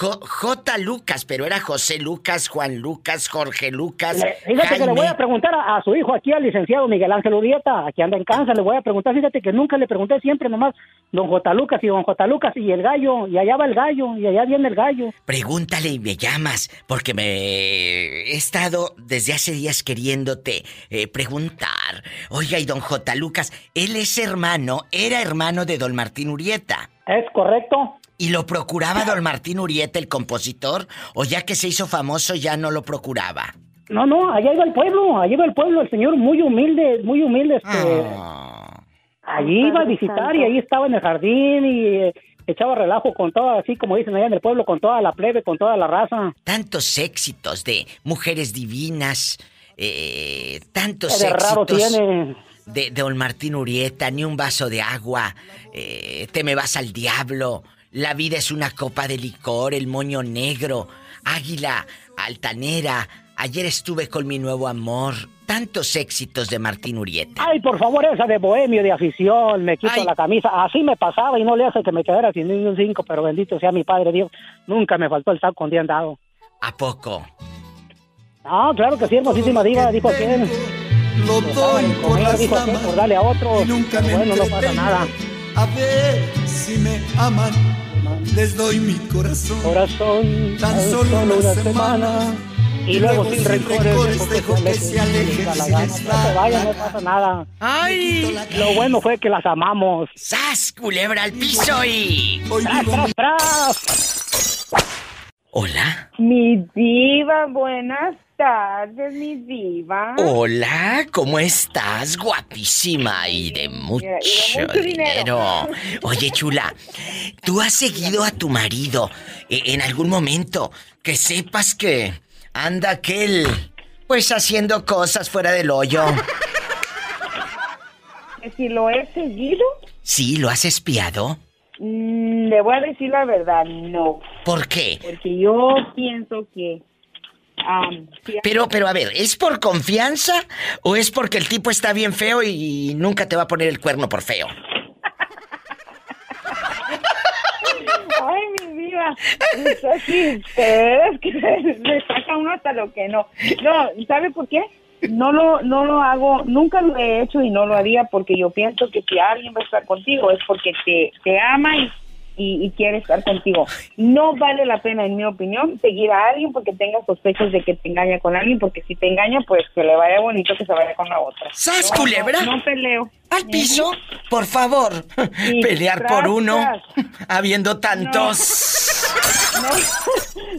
J. Lucas, pero era José Lucas, Juan Lucas, Jorge Lucas. Le- fíjate que le voy a preguntar a, a su hijo aquí, al licenciado Miguel Ángel Urieta, aquí anda en Kansas, le voy a preguntar, fíjate que nunca le pregunté siempre nomás don J. Lucas y don J. Lucas y el gallo, y allá va el gallo, y allá viene el gallo. Pregúntale y me llamas, porque me he estado desde hace días queriéndote eh, preguntar. Oiga, y don J. Lucas, él es hermano, era hermano de don Martín Urieta. ¿Es correcto? ¿Y lo procuraba don Martín Urieta, el compositor? ¿O ya que se hizo famoso ya no lo procuraba? No, no, allá iba el pueblo, allá iba el pueblo, el señor muy humilde, muy humilde, este... Ah. Allí iba a visitar y ahí estaba en el jardín y eh, echaba relajo con toda, así como dicen allá en el pueblo, con toda la plebe, con toda la raza. Tantos éxitos de mujeres divinas, eh, tantos Qué de raro éxitos tiene. de, de don Martín Urieta, ni un vaso de agua, eh, te me vas al diablo, la vida es una copa de licor, el moño negro, águila, altanera, ayer estuve con mi nuevo amor, tantos éxitos de Martín Urieta. Ay, por favor, esa de bohemio, de afición, me quito Ay. la camisa. Así me pasaba y no le hace que me quedara sin ni un cinco, pero bendito sea mi padre Dios. Nunca me faltó el saco con día andado. ¿A poco? Ah, claro que sí, hermosísima diva, dijo aquel. Lo doy por Comer, las dijo damas por darle a otro. y nunca me Bueno, no pasa nada. A ver si me aman, les doy mi corazón. Corazón, Tan solo una semana. Y luego sin rencores, dejo que se alejen. No se estar vaya, no pasa nada. ¡Ay! Lo bueno fue que las amamos. ¡Sas, culebra al piso y... ¡Tras, tras, tras! Hola. Mi diva, buenas tardes, mi diva. Hola, ¿cómo estás? Guapísima y de mucho, y de mucho dinero. Oye, chula, ¿tú has seguido a tu marido eh, en algún momento que sepas que anda aquel, pues haciendo cosas fuera del hoyo? [laughs] Si lo he seguido, ¿Sí, lo has espiado? mm, le voy a decir la verdad, no. ¿Por qué? Porque yo pienso que... si- Pero, pero a ver, ¿es por confianza o es porque el tipo está bien feo y nunca te va a poner el cuerno por feo? Ay, mi es así, ustedes que me saca uno hasta lo que no. No, ¿sabe por qué? No lo, no lo hago, nunca lo he hecho y no lo haría porque yo pienso que si alguien va a estar contigo es porque te, te ama y, y, y quiere estar contigo. No vale la pena, en mi opinión, seguir a alguien porque tenga sospechas de que te engaña con alguien, porque si te engaña, pues que le vaya bonito que se vaya con la otra. ¿Sas, No, culebra? No, no peleo. Al piso, por favor. Pelear tras, por uno, tras. habiendo tantos.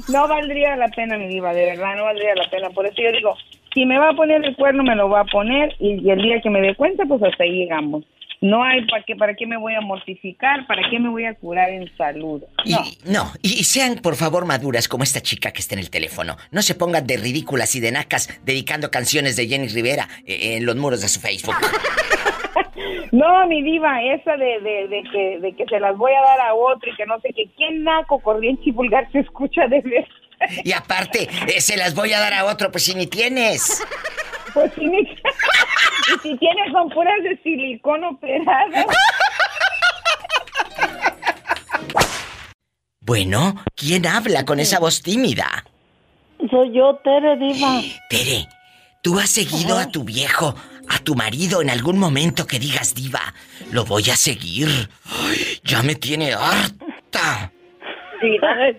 No, no valdría la pena, mi diva, de verdad, no valdría la pena. Por eso yo digo, si me va a poner el cuerno, me lo va a poner y, y el día que me dé cuenta, pues hasta ahí llegamos. No hay para qué, para qué me voy a mortificar, para qué me voy a curar en salud. Y, no, y, y sean por favor maduras como esta chica que está en el teléfono. No se pongan de ridículas y de nacas dedicando canciones de Jenny Rivera eh, en los muros de su Facebook. [laughs] No, mi diva, esa de, de, de que, de que se las voy a dar a otro y que no sé qué, ¿quién naco, corriente y vulgar se escucha de ver? Y aparte, eh, se las voy a dar a otro, pues si ni tienes. Pues sí, mi- [laughs] y si tienes son puras de silicón operadas. Bueno, ¿quién habla con esa voz tímida? Soy yo, Tere Diva. [gasps] Tere, ¿tú has seguido a tu viejo, a tu marido en algún momento que digas, diva, lo voy a seguir? Ay, ya me tiene harta.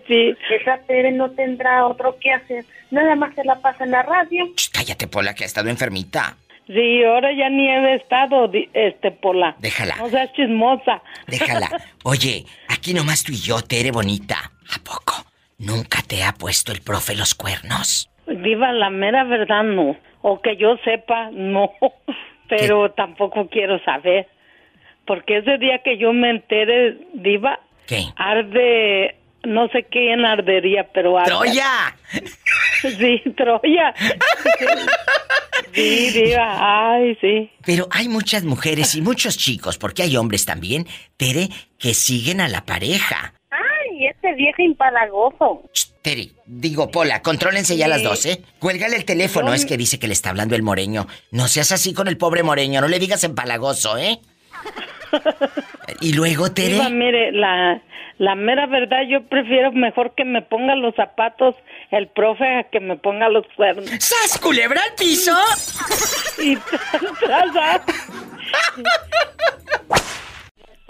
Sí, esa Tere no tendrá otro que hacer. Nada más se la pasa en la radio. Cállate, Pola, que ha estado enfermita. Sí, ahora ya ni he estado, este, Pola. Déjala. No seas chismosa. Déjala. [laughs] Oye, aquí nomás tú y yo, Tere bonita. ¿A poco? ¿Nunca te ha puesto el profe los cuernos? Diva, la mera verdad no. O que yo sepa, no. Pero tampoco quiero saber. Porque ese día que yo me entere, Diva, ¿Qué? arde, no sé quién ardería, pero arde. ¡Troya! [laughs] Sí, Troya. Sí, Diva, ay, sí. Pero hay muchas mujeres y muchos chicos, porque hay hombres también, Tere, que siguen a la pareja. Este viejo impalagoso. Tere, digo, Pola, contrólense ya las dos, ¿eh? Cuélgale el teléfono, No, es que dice que le está hablando el moreño. No seas así con el pobre moreño, no le digas empalagoso, ¿eh? [laughs] y luego, Tere. Mire, la, la mera verdad, yo prefiero mejor que me ponga los zapatos el profe a que me ponga los cuernos. ¡Sas, culebra al piso! [laughs] y [laughs] tras, tras.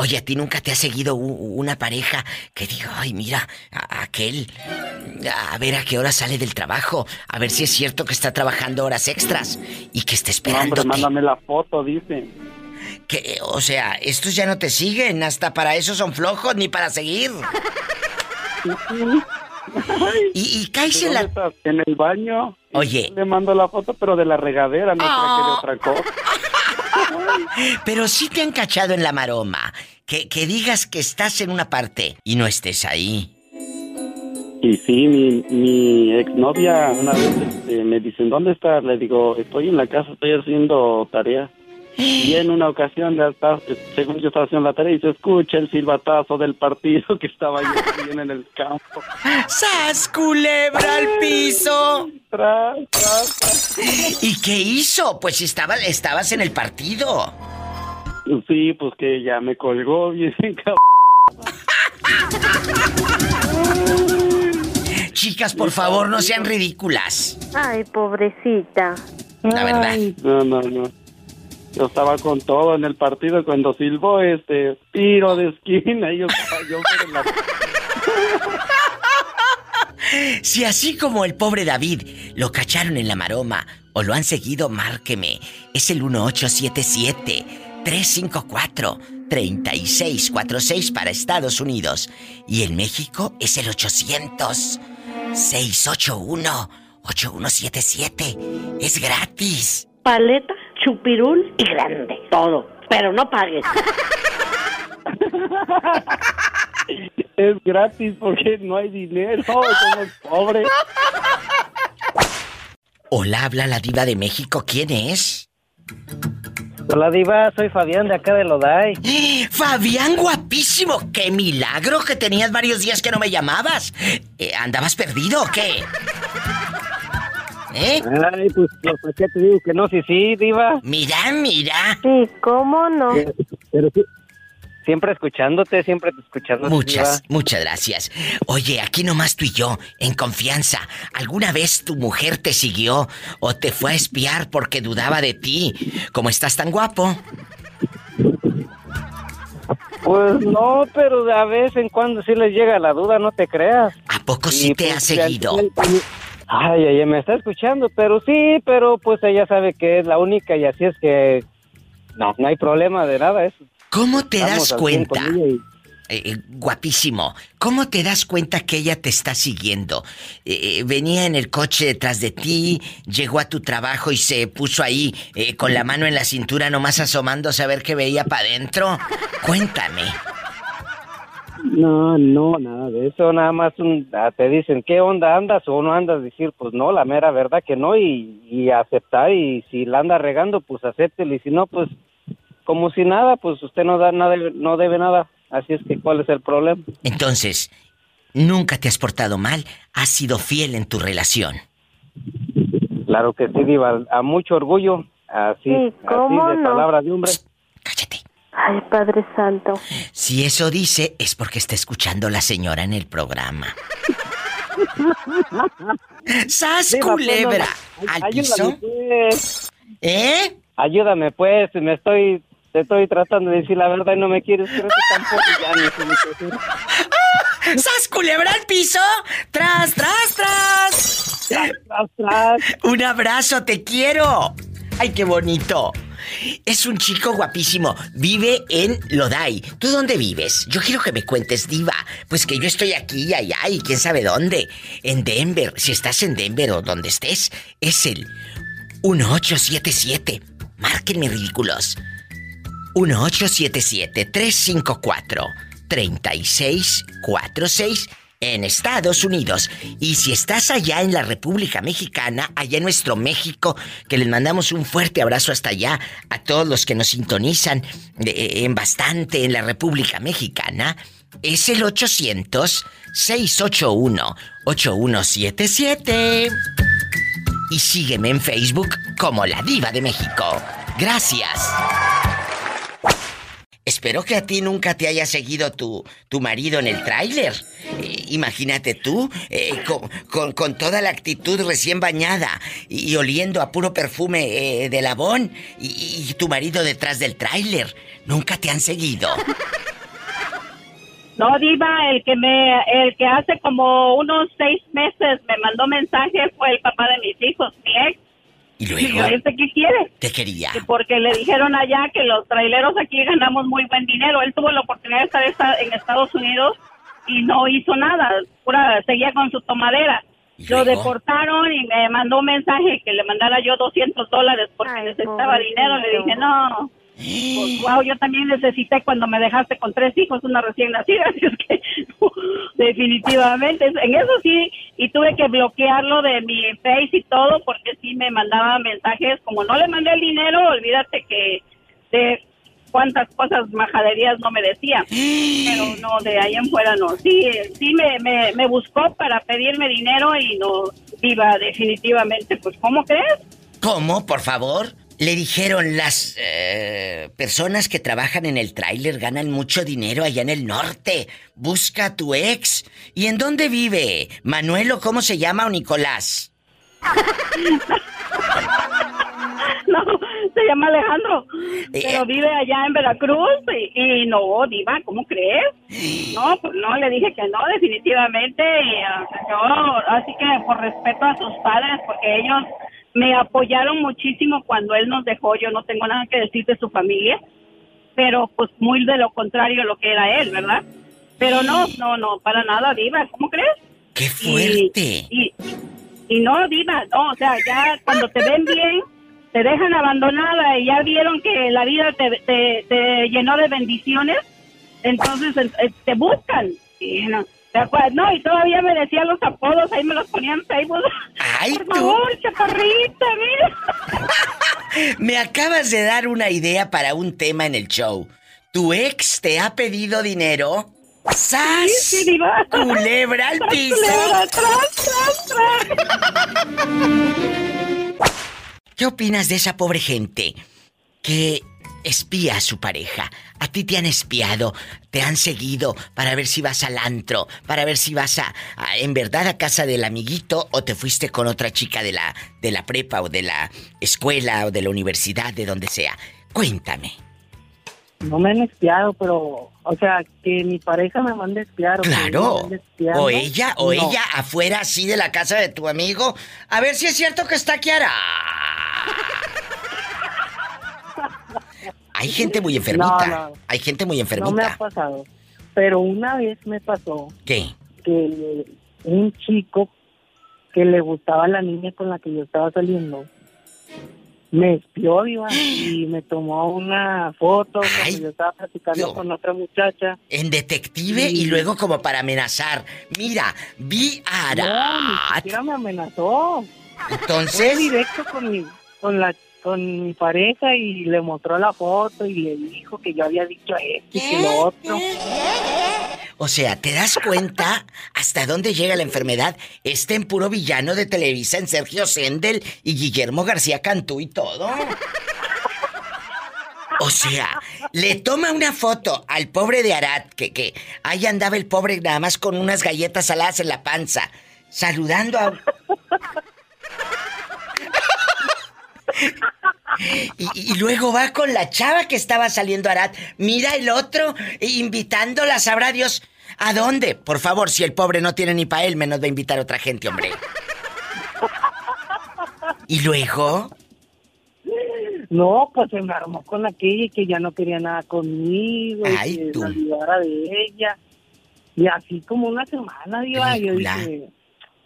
Oye, ¿a ti nunca te ha seguido una pareja que diga, ay, mira, a- aquel, a ver a qué hora sale del trabajo, a ver si es cierto que está trabajando horas extras y que esté No, hombre, esperándote? mándame la foto, dice. Que, o sea, estos ya no te siguen, hasta para eso son flojos, ni para seguir. [laughs] Y, y caes en la... En el baño. Oye. Le mando la foto, pero de la regadera, no Ah. que de otra cosa. [laughs] Pero sí te han cachado en la maroma. Que, que digas que estás en una parte y no estés ahí. Y sí, mi, mi exnovia una vez este, me dicen, ¿dónde estás? Le digo, estoy en la casa, estoy haciendo tarea. Y en una ocasión, según yo estaba haciendo la tarea, y se escucha el silbatazo del partido [laughs] que estaba yo bien en el campo. ¡Sas, culebra al piso! Tras, tras, tras. ¿Y qué hizo? Pues estaba, estabas en el partido. Sí, pues que ya me colgó [laughs] bien, cabrón. Chicas, por favor, no sean ridículas. Ay, pobrecita. La verdad. No, no, no. Yo estaba con todo en el partido cuando silbó este tiro de esquina y yo [laughs] estaba yo por la... [laughs] Si así como el pobre David lo cacharon en la maroma o lo han seguido, márqueme. Es el 1877-354-3646 para Estados Unidos. Y en México es el 800-681-8177. Es gratis. Paleta, chupirul y grande. Todo. Pero no pagues. [laughs] Es gratis porque no hay dinero, somos pobres. Hola, habla la diva de México. ¿Quién es? Hola Diva, soy Fabián de acá de Loday. [gasps] Fabián, guapísimo. ¡Qué milagro que tenías varios días que no me llamabas! Eh, ¿Andabas perdido o qué? ¿Eh? Ay, pues, pues, ¿para qué te digo que no? Sí, sí, Diva. Mira, mira. Sí, ¿cómo no? Eh, Pero sí, siempre escuchándote, siempre te escuchando. Muchas, muchas gracias. Oye, aquí nomás tú y yo, en confianza. ¿Alguna vez tu mujer te siguió o te fue a espiar porque dudaba de ti? Como estás tan guapo. Pues no, pero a vez en cuando sí les llega la duda, no te creas. ¿A poco sí te ha pues, seguido? Ay, ella me está escuchando, pero sí, pero pues ella sabe que es la única y así es que no, no hay problema de nada eso. ¿Cómo te Estamos das cuenta? y- Eh, eh, guapísimo. ¿Cómo te das cuenta que ella te está siguiendo? Eh, eh, venía en el coche detrás de ti, llegó a tu trabajo y se puso ahí eh, con la mano en la cintura nomás asomándose a ver qué veía para adentro. Cuéntame. No, no, nada de eso, nada más un- ah, te dicen, ¿qué onda andas o no andas? Decir, pues no, la mera verdad que no y, y aceptar y si la anda regando, pues acéptelo y si no, pues como si nada, pues usted no da nada, no debe nada. Así es que, ¿cuál es el problema? Entonces, nunca te has portado mal, has sido fiel en tu relación. Claro que sí, Diva, a mucho orgullo, así, Sí, ¿cómo así de no? palabra de hombre. Ay, Padre Santo. Si eso dice, es porque está escuchando la señora en el programa. [laughs] ¡Sas, Diva, pues, culebra! no, ¿Al piso? pues. ¿Eh? Ayúdame, pues, me estoy, te estoy tratando de decir la verdad y no me quieres creer que tampoco ya ni. [laughs] ¡Sas, culebra al piso! ¡Tras, tras, tras! ¡Tras, tras! [laughs] ¡Un abrazo, te quiero! ¡Ay, qué bonito! Es un chico guapísimo. Vive en Lodai. ¿Tú dónde vives? Yo quiero que me cuentes, Diva. Pues que yo estoy aquí y allá y quién sabe dónde. En Denver. Si estás en Denver o donde estés, es el 1877. Márquenme ridículos. 1877-354-3646 en Estados Unidos. Y si estás allá en la República Mexicana, allá en nuestro México, que les mandamos un fuerte abrazo hasta allá a todos los que nos sintonizan eh, en bastante en la República Mexicana, es el 800-681-8177. Y sígueme en Facebook como La Diva de México. Gracias. Espero que a ti nunca te haya seguido tu, tu marido en el tráiler. Eh, imagínate tú, eh, con, con- toda la actitud recién bañada y, y oliendo a puro perfume eh, de labón y, y tu marido detrás del tráiler. Nunca te han seguido. No, Diva, el que me, el que hace como unos seis meses me mandó mensaje fue el papá de mis hijos, mi ex. Y luego ¿este qué quiere? te quería. Que porque le dijeron allá que los traileros aquí ganamos muy buen dinero. Él tuvo la oportunidad de estar esta- en Estados Unidos y no hizo nada, pura, seguía con su tomadera. Lo deportaron y me mandó un mensaje que le mandara yo 200 dólares porque necesitaba dinero. Le dije, no, [gasps] pues wow, yo también necesité cuando me dejaste con tres hijos, una recién nacida, [laughs] así es que [laughs] definitivamente, en eso sí, y tuve que bloquearlo de mi face y todo porque sí me mandaba mensajes, como no le mandé el dinero, olvídate que de cuántas cosas majaderías no me decía, [gasps] pero no, de ahí en fuera no, sí, sí me, me, me buscó para pedirme dinero y no iba definitivamente, pues ¿cómo crees? ¿Cómo, por favor? Le dijeron las eh, personas que trabajan en el tráiler ganan mucho dinero allá en el norte. Busca a tu ex. ¿Y en dónde vive? ¿Manuel o cómo se llama o Nicolás? [laughs] No, se llama Alejandro, Eh, pero vive allá en Veracruz y, y no, Diva, ¿cómo crees? No, pues no, le dije que no, definitivamente. y, ah, yo, así que por respeto a sus padres, porque ellos me apoyaron muchísimo cuando él nos dejó. Yo no tengo nada que decir de su familia, pero pues muy de lo contrario a lo que era él, ¿verdad? Pero no, no, no, para nada, Diva, ¿cómo crees? ¡Qué fuerte! Y, y no, Diva, no, o sea, ya cuando te ven bien, te dejan abandonada y ya vieron que la vida te, te, te llenó de bendiciones, entonces eh, te buscan. Y no. No, y todavía me decían los apodos, ahí me los ponían en Facebook. ¡Ay, Por favor, chaparrita, mira. [laughs] Me acabas de dar una idea para un tema en el show. ¿Tu ex te ha pedido dinero? ¡Sas! Sí, sí, Diva. ¡Culebra al piso! culebra, tras, tras, tras. ¿Qué opinas de esa pobre gente que espía a su pareja? A ti te han espiado, te han seguido para ver si vas al antro, para ver si vas a, a- en verdad a casa del amiguito o te fuiste con otra chica de la de la prepa o de la escuela o de la universidad, de donde sea. Cuéntame. No me han espiado, pero O sea, que mi pareja me mande espiar. o que me Claro. O ella, o no. ella afuera así de la casa de tu amigo. A ver si es cierto que está Kiara. [laughs] Hay gente muy enfermita. No, no. Hay gente muy No me ha enfermita. pasado. Pero una vez me pasó ¿Qué? que un chico que le gustaba la niña con la que yo estaba saliendo me espió, Diva, [gasps] y me tomó una foto cuando yo estaba platicando con otra muchacha. En detective y luego como para amenazar. Mira, vi a No, ni Arat. siquiera me amenazó. Entonces- Fue directo con mi, con la con mi pareja y le mostró la foto y le dijo que yo había dicho esto y que lo otro. O sea, ¿te das cuenta hasta dónde llega la enfermedad? Este en puro villano de Televisa en Sergio Sendel y Guillermo García Cantú y todo. O sea, le toma una foto al pobre de Arat, que, que ahí andaba el pobre nada más con unas galletas saladas en la panza, saludando a... Y, y luego va con la chava que estaba saliendo Arat. Mira el otro, e invitándola, sabrá Dios. ¿A dónde? Por favor, si el pobre no tiene ni para él, menos va a invitar a otra gente, hombre. ¿Y luego? No, pues se me armó con aquella que ya no quería nada conmigo Ay, y que tú. me olvidara de ella. Y así como una semana, Diva, yo dije,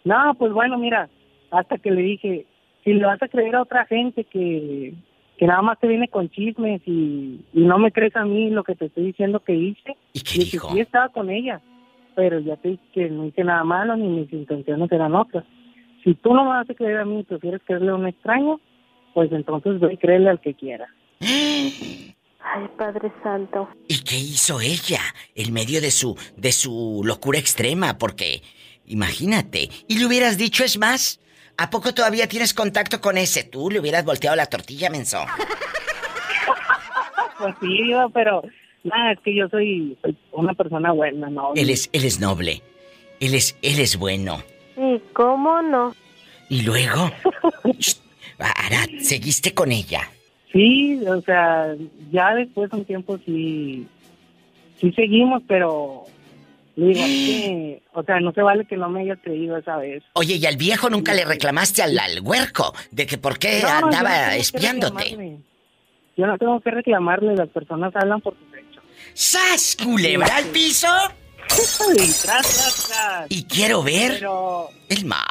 no, pues bueno, mira, hasta que le dije, si le vas a creer a otra gente que, que nada más te viene con chismes y, y no me crees a mí lo que te estoy diciendo que hice, ¿Y qué dijo? sí estaba con ella, pero ya te dije que no hice nada malo ni mis intenciones eran otras. Si tú no me vas a creer a mí y prefieres creerle a un extraño, pues entonces ve y créele al que quiera. Ay, Padre Santo. ¿Y qué hizo ella en medio de su de su locura extrema? Porque imagínate, y le hubieras dicho es más, ¿a poco todavía tienes contacto con ese? Tú le hubieras volteado la tortilla, menso. [laughs] Pues sí, pero nada, es que yo soy, soy una persona buena, ¿no? Él es él es noble. Él es él es bueno. ¿Y cómo no? Y luego, [laughs] Shh, Arat, seguiste con ella. Sí, o sea, ya después de un tiempo sí, sí seguimos, pero digo, que, o sea, no se vale que no me hayas creído esa vez. Oye, ¿y al viejo nunca le reclamaste al, al huerco de que por qué No, yo no andaba espiándote? Yo no tengo que reclamarle, las personas hablan por sus hechos. ¡Sas, culebra al piso! Sí, tras, tras, tras. Y quiero ver Pero, el mar.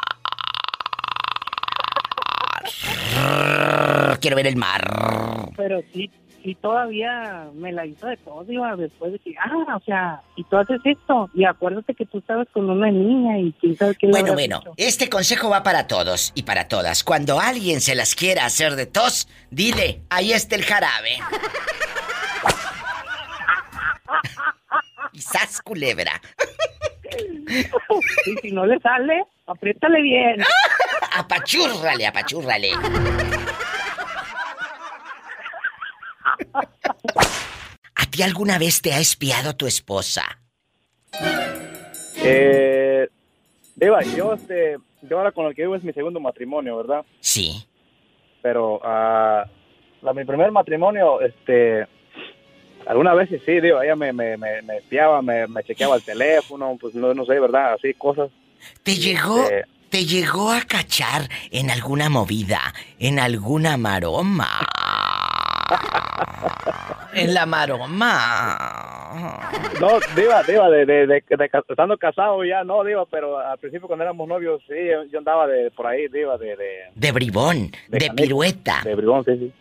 Quiero ver el mar. pero sí, sí todavía me la hizo de todo, Diva, después de que, ah, o sea, y tú haces esto, y acuérdate que tú estabas con una niña y quién sabe qué Bueno, bueno, hecho. este consejo va para todos y para todas. Cuando alguien se las quiera hacer de tos, dile, ahí está el jarabe. [laughs] Y sas, culebra. [laughs] Y si no le sale, apriétale bien. [laughs] Apachúrrale, apachúrrale. [laughs] ¿A ti alguna vez te ha espiado tu esposa? Eh, Eva, yo, este, yo ahora con el que vivo es mi segundo matrimonio, ¿verdad? Sí. Pero la, mi primer matrimonio, este, algunas veces sí, digo, ella me, me, me, me espiaba, me, me chequeaba el teléfono, pues no, no sé, ¿verdad? Así cosas. ¿Te llegó, Este, te llegó a cachar en alguna movida, en alguna maroma? [laughs] en la maroma. No, Diva, Diva, de, de, de, de ca- estando casado ya no, Diva, pero al principio cuando éramos novios, sí, yo, andaba de por ahí, Diva, de... De, De bribón, de, pirueta. De bribón, sí, sí.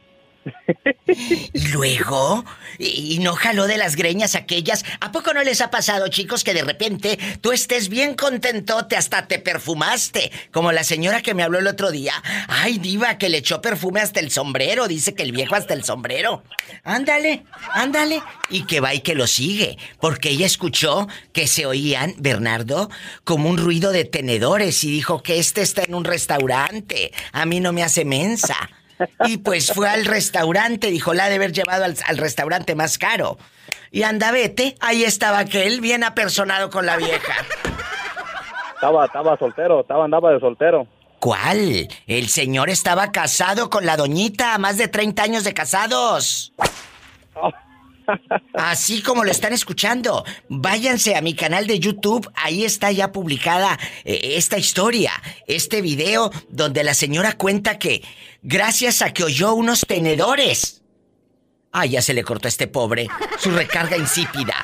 Y luego, y no jaló de las greñas aquellas. ¿A poco no les ha pasado, chicos, que de repente tú estés bien contentote, hasta te perfumaste? Como la señora que me habló el otro día. Ay, diva, que le echó perfume hasta el sombrero. Dice que el viejo hasta el sombrero. Ándale, ándale. Y que va y que lo sigue. Porque ella escuchó que se oían, Bernardo, como un ruido de tenedores y dijo que este está en un restaurante. A mí no me hace mensa. Y pues fue al restaurante, dijo, la ha de haber llevado al, al restaurante más caro. Y anda, vete, ahí estaba aquel, bien apersonado con la vieja. Estaba, estaba soltero, estaba, andaba de soltero. ¿Cuál? El señor estaba casado con la doñita, más de 30 años de casados. Así como lo están escuchando. Váyanse a mi canal de YouTube, ahí está ya publicada eh, esta historia, este video donde la señora cuenta que gracias a que oyó unos tenedores. Ah, ya se le cortó a este pobre su recarga insípida.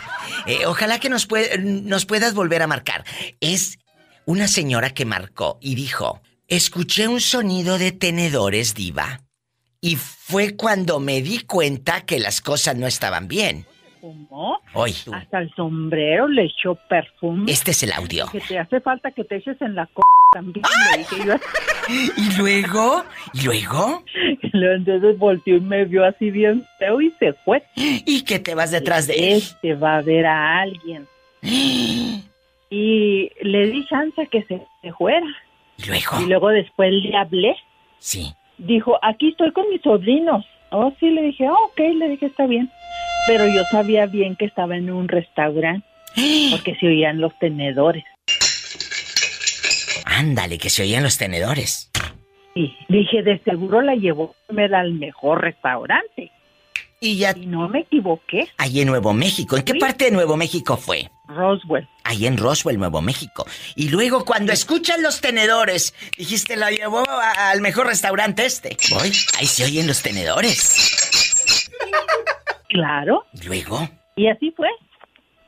Eh, ojalá que nos, nos puedas volver a marcar. Es una señora que marcó y dijo, escuché un sonido de tenedores, diva. Y fue cuando me di cuenta que las cosas no estaban bien. ¿Cómo? Hoy. Hasta el sombrero le echó perfume. Este es el audio. Que te hace falta que te eches en la c también. Yo. [laughs] ¿Y luego? ¿Y luego? [laughs] Entonces volteó y me vio así bien feo y se fue. [gasps] ¿Y que te vas detrás de él? Este va a ver a alguien. [gasps] y le di chance que se, se fuera. ¿Y luego? Y luego después le hablé. Sí. Dijo, aquí estoy con mis sobrinos. Oh, sí, le dije, oh, ok, le dije, está bien. Pero yo sabía bien que estaba en un restaurante [gasps] porque se oían los tenedores. Ándale, que se oían los tenedores. Y dije, de seguro la llevó a comer al mejor restaurante. Y ya. Y no me equivoqué. Ahí en Nuevo México. ¿En qué parte de Nuevo México fue? Roswell. Ahí en Roswell, Nuevo México. Y luego cuando escuchan los tenedores, dijiste, la llevó al mejor restaurante este. Voy, ahí se oyen los tenedores. Claro. ¿Y luego? Y así fue.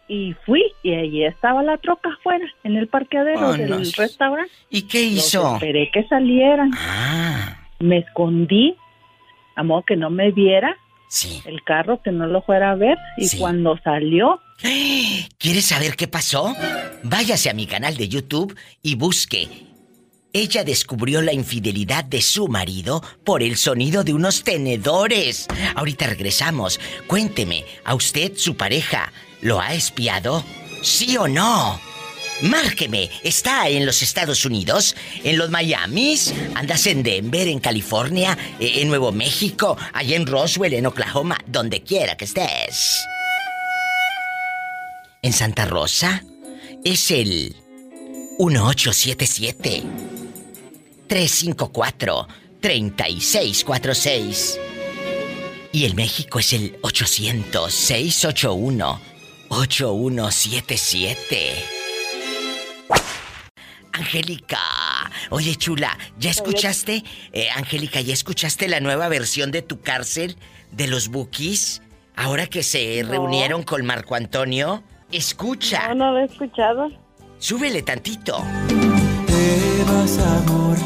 Y fui y allí estaba la troca afuera, en el parqueadero Oh, del no. restaurante. ¿Y qué Los hizo? esperé que salieran. Ah. Me escondí, a modo que no me viera. Sí. El carro que no lo fuera a ver. Y Sí. cuando salió, ¿Quieres saber qué pasó? Váyase a mi canal de YouTube y busque. Ella descubrió la infidelidad de su marido por el sonido de unos tenedores. Ahorita regresamos. Cuénteme, ¿a usted su pareja lo ha espiado? ¿Sí o no? Márqueme, ¿está en los Estados Unidos? ¿En los Miamis? ¿Andas en Denver, en California, eh, en Nuevo México, allá en Roswell, en Oklahoma, donde quiera que estés? ¿En Santa Rosa? Es el 1877 354 3646. Y el México es el 800 681 8177. Angélica, oye chula, ¿ya escuchaste? Eh, Angélica, ¿ya escuchaste la nueva versión de tu cárcel de los Bookies? Ahora que se No. reunieron con Marco Antonio. Escucha. No, no lo he escuchado. Súbele tantito. Te vas, amor.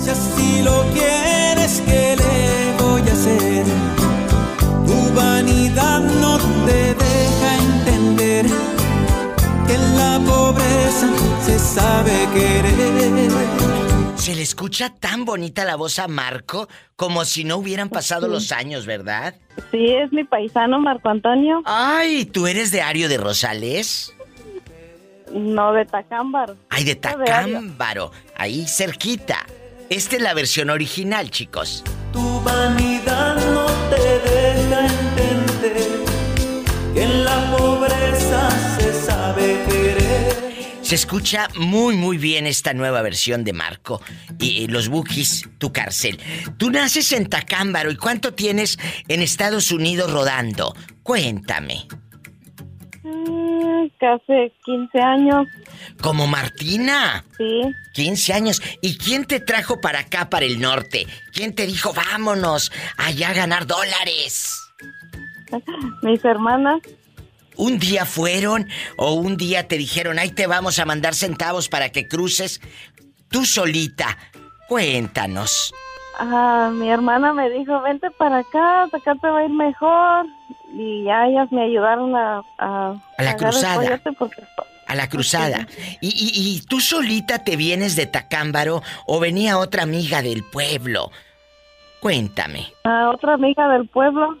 Si así lo quieres, ¿qué le voy a hacer? Tu vanidad no te que en la pobreza se sabe querer. Se le escucha tan bonita la voz a Marco como si no hubieran pasado Sí. los años, ¿verdad? Sí, es mi paisano Marco Antonio. Ay, ¿tú eres de Ario de Rosales? No, de Tacámbaro. Ay, de. Tacámbaro, ahí cerquita. Esta es la versión original, chicos. Tu vanidad no te deja Se escucha muy, muy bien esta nueva versión de Marco. Y los Bookies, tu cárcel. Tú naces en Tacámbaro y ¿cuánto tienes en Estados Unidos rodando? Cuéntame. Mm, casi 15 años. Como Martina. Sí. 15 años. ¿Y quién te trajo para acá, para el norte? ¿Quién te dijo, vámonos allá a ganar dólares? [laughs] Mis hermanas. ¿Un día fueron o un día te dijeron, ahí te vamos a mandar centavos para que cruces tú solita? Cuéntanos. Ah, mi hermana me dijo, vente para acá, acá te va a ir mejor. Y ya ellas me ayudaron a... A, A la cruzada. porque- A la cruzada. ¿Y, y, y tú solita te vienes de Tacámbaro o venía otra amiga del pueblo? Cuéntame. A otra amiga del pueblo.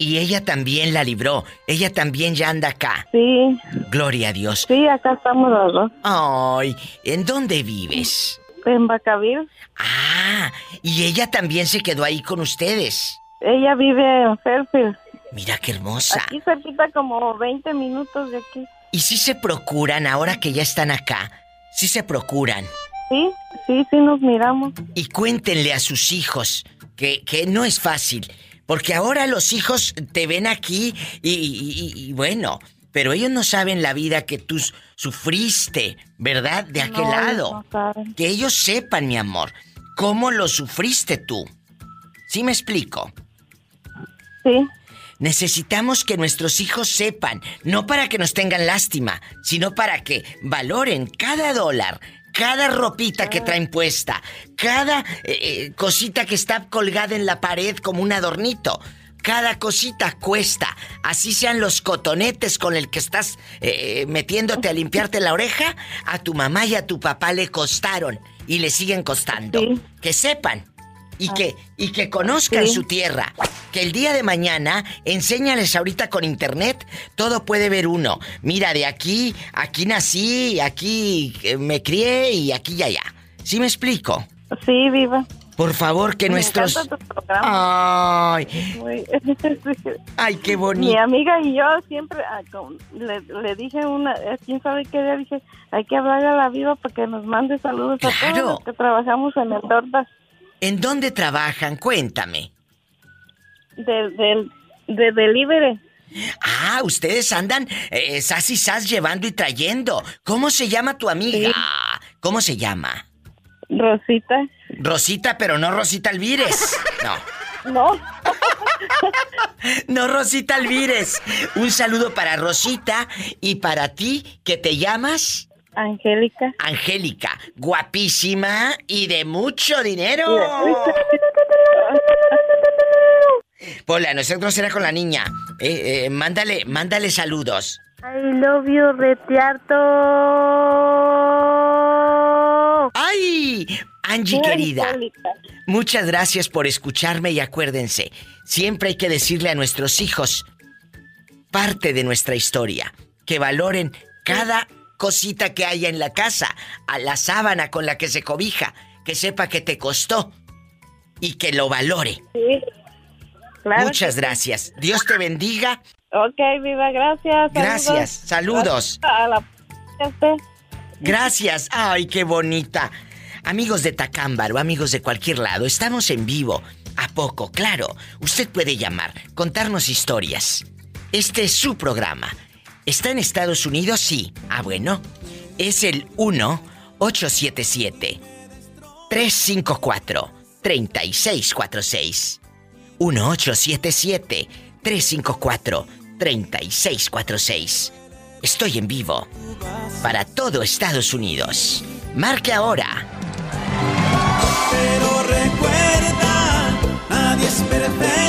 Y ella también la libró. Ella también ya anda acá. Sí. Gloria a Dios. Sí, acá estamos los dos. Ay, ¿en dónde vives? En Bacavir. Ah, y ella también se quedó ahí con ustedes. Ella vive en Fairfield. Mira qué hermosa. Aquí cerquita como 20 minutos de aquí. ¿Y si se procuran ahora que ya están acá? ¿Sí se procuran? Sí, sí, sí nos miramos. Y cuéntenle a sus hijos que, que no es fácil, Porque ahora los hijos te ven aquí y, y- y- y bueno, pero ellos no saben la vida que tú sufriste, ¿verdad? De aquel No, lado. no. Que ellos sepan, mi amor, cómo lo sufriste tú. ¿Sí me explico? Sí. Necesitamos que nuestros hijos sepan, no para que nos tengan lástima, sino para que valoren cada dólar, cada ropita que traen puesta, cada eh, eh, cosita que está colgada en la pared como un adornito. Cada cosita cuesta. Así sean los cotonetes con el que estás eh, metiéndote a limpiarte la oreja, a tu mamá y a tu papá le costaron y le siguen costando. Que sepan y que, y que conozcan Sí. su tierra. Que el día de mañana, enséñales ahorita con internet, todo puede ver uno. Mira, de aquí, aquí nací, aquí eh, me crié y aquí y allá. ¿Sí me explico? Sí, viva. Por favor, que Me nuestros... Ay, Muy- [laughs] ay, qué Mi bonito. amiga y yo siempre ah, le, le dije una, eh, quién sabe qué día dije, hay que hablarle a la viva para que nos mande saludos a todos los que trabajamos en el tortas ¿En dónde trabajan? Cuéntame. de, de delivery. Ah, ustedes andan eh, sas y sas llevando y trayendo. ¿Cómo se llama tu amiga? ¿Cómo se llama? Rosita. Rosita, pero no Rosita Alvírez. No. No. [laughs] No, Rosita Alvírez. Un saludo para Rosita y para ti, que te llamas Angélica. Angélica. Guapísima y de mucho dinero. Pola, nosotros era con la niña. Eh, eh, mándale, mándale saludos. I love you, retiarto. ¡Ay! Angie querida. Muchas gracias por escucharme y acuérdense, siempre hay que decirle a nuestros hijos parte de nuestra historia, que valoren cada cosita que haya en la casa, a la sábana con la que se cobija, que sepa que te costó y que lo valore. Sí. Claro Muchas que gracias. Dios te bendiga. Ok, viva, gracias. Gracias, saludos. A la... Gracias. Ay, qué bonita. Amigos de Tacámbaro, amigos de cualquier lado, estamos en vivo. ¿A poco? Claro. Usted puede llamar, contarnos historias. Este es su programa. ¿Está en Estados Unidos? Sí. Ah, bueno. Es el 1-877-354-3646. 1-877-354-3646. Estoy en vivo para todo Estados Unidos. Marque ahora. Pero recuerda, nadie es perfecto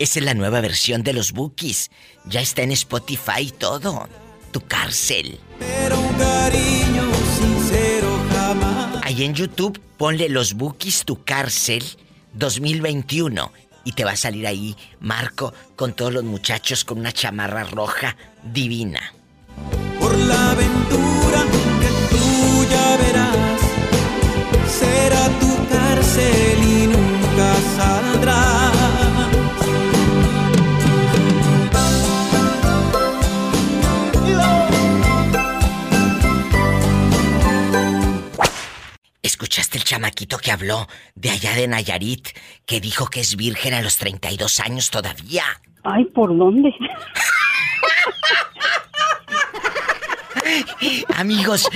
Esa es la nueva versión de los Bookies. Ya está en Spotify y todo. Tu cárcel. Pero un cariño sincero jamás. Ahí en YouTube ponle los Bookies Tu cárcel 2021 y te va a salir ahí Marco con todos los muchachos con una chamarra roja divina. Por la aventura que tú ya verás. Será tu cárcel y nunca saldrás. ¿Escuchaste el chamaquito que habló de allá de Nayarit que dijo que es virgen a los 32 años todavía? Ay, ¿por dónde? Amigos,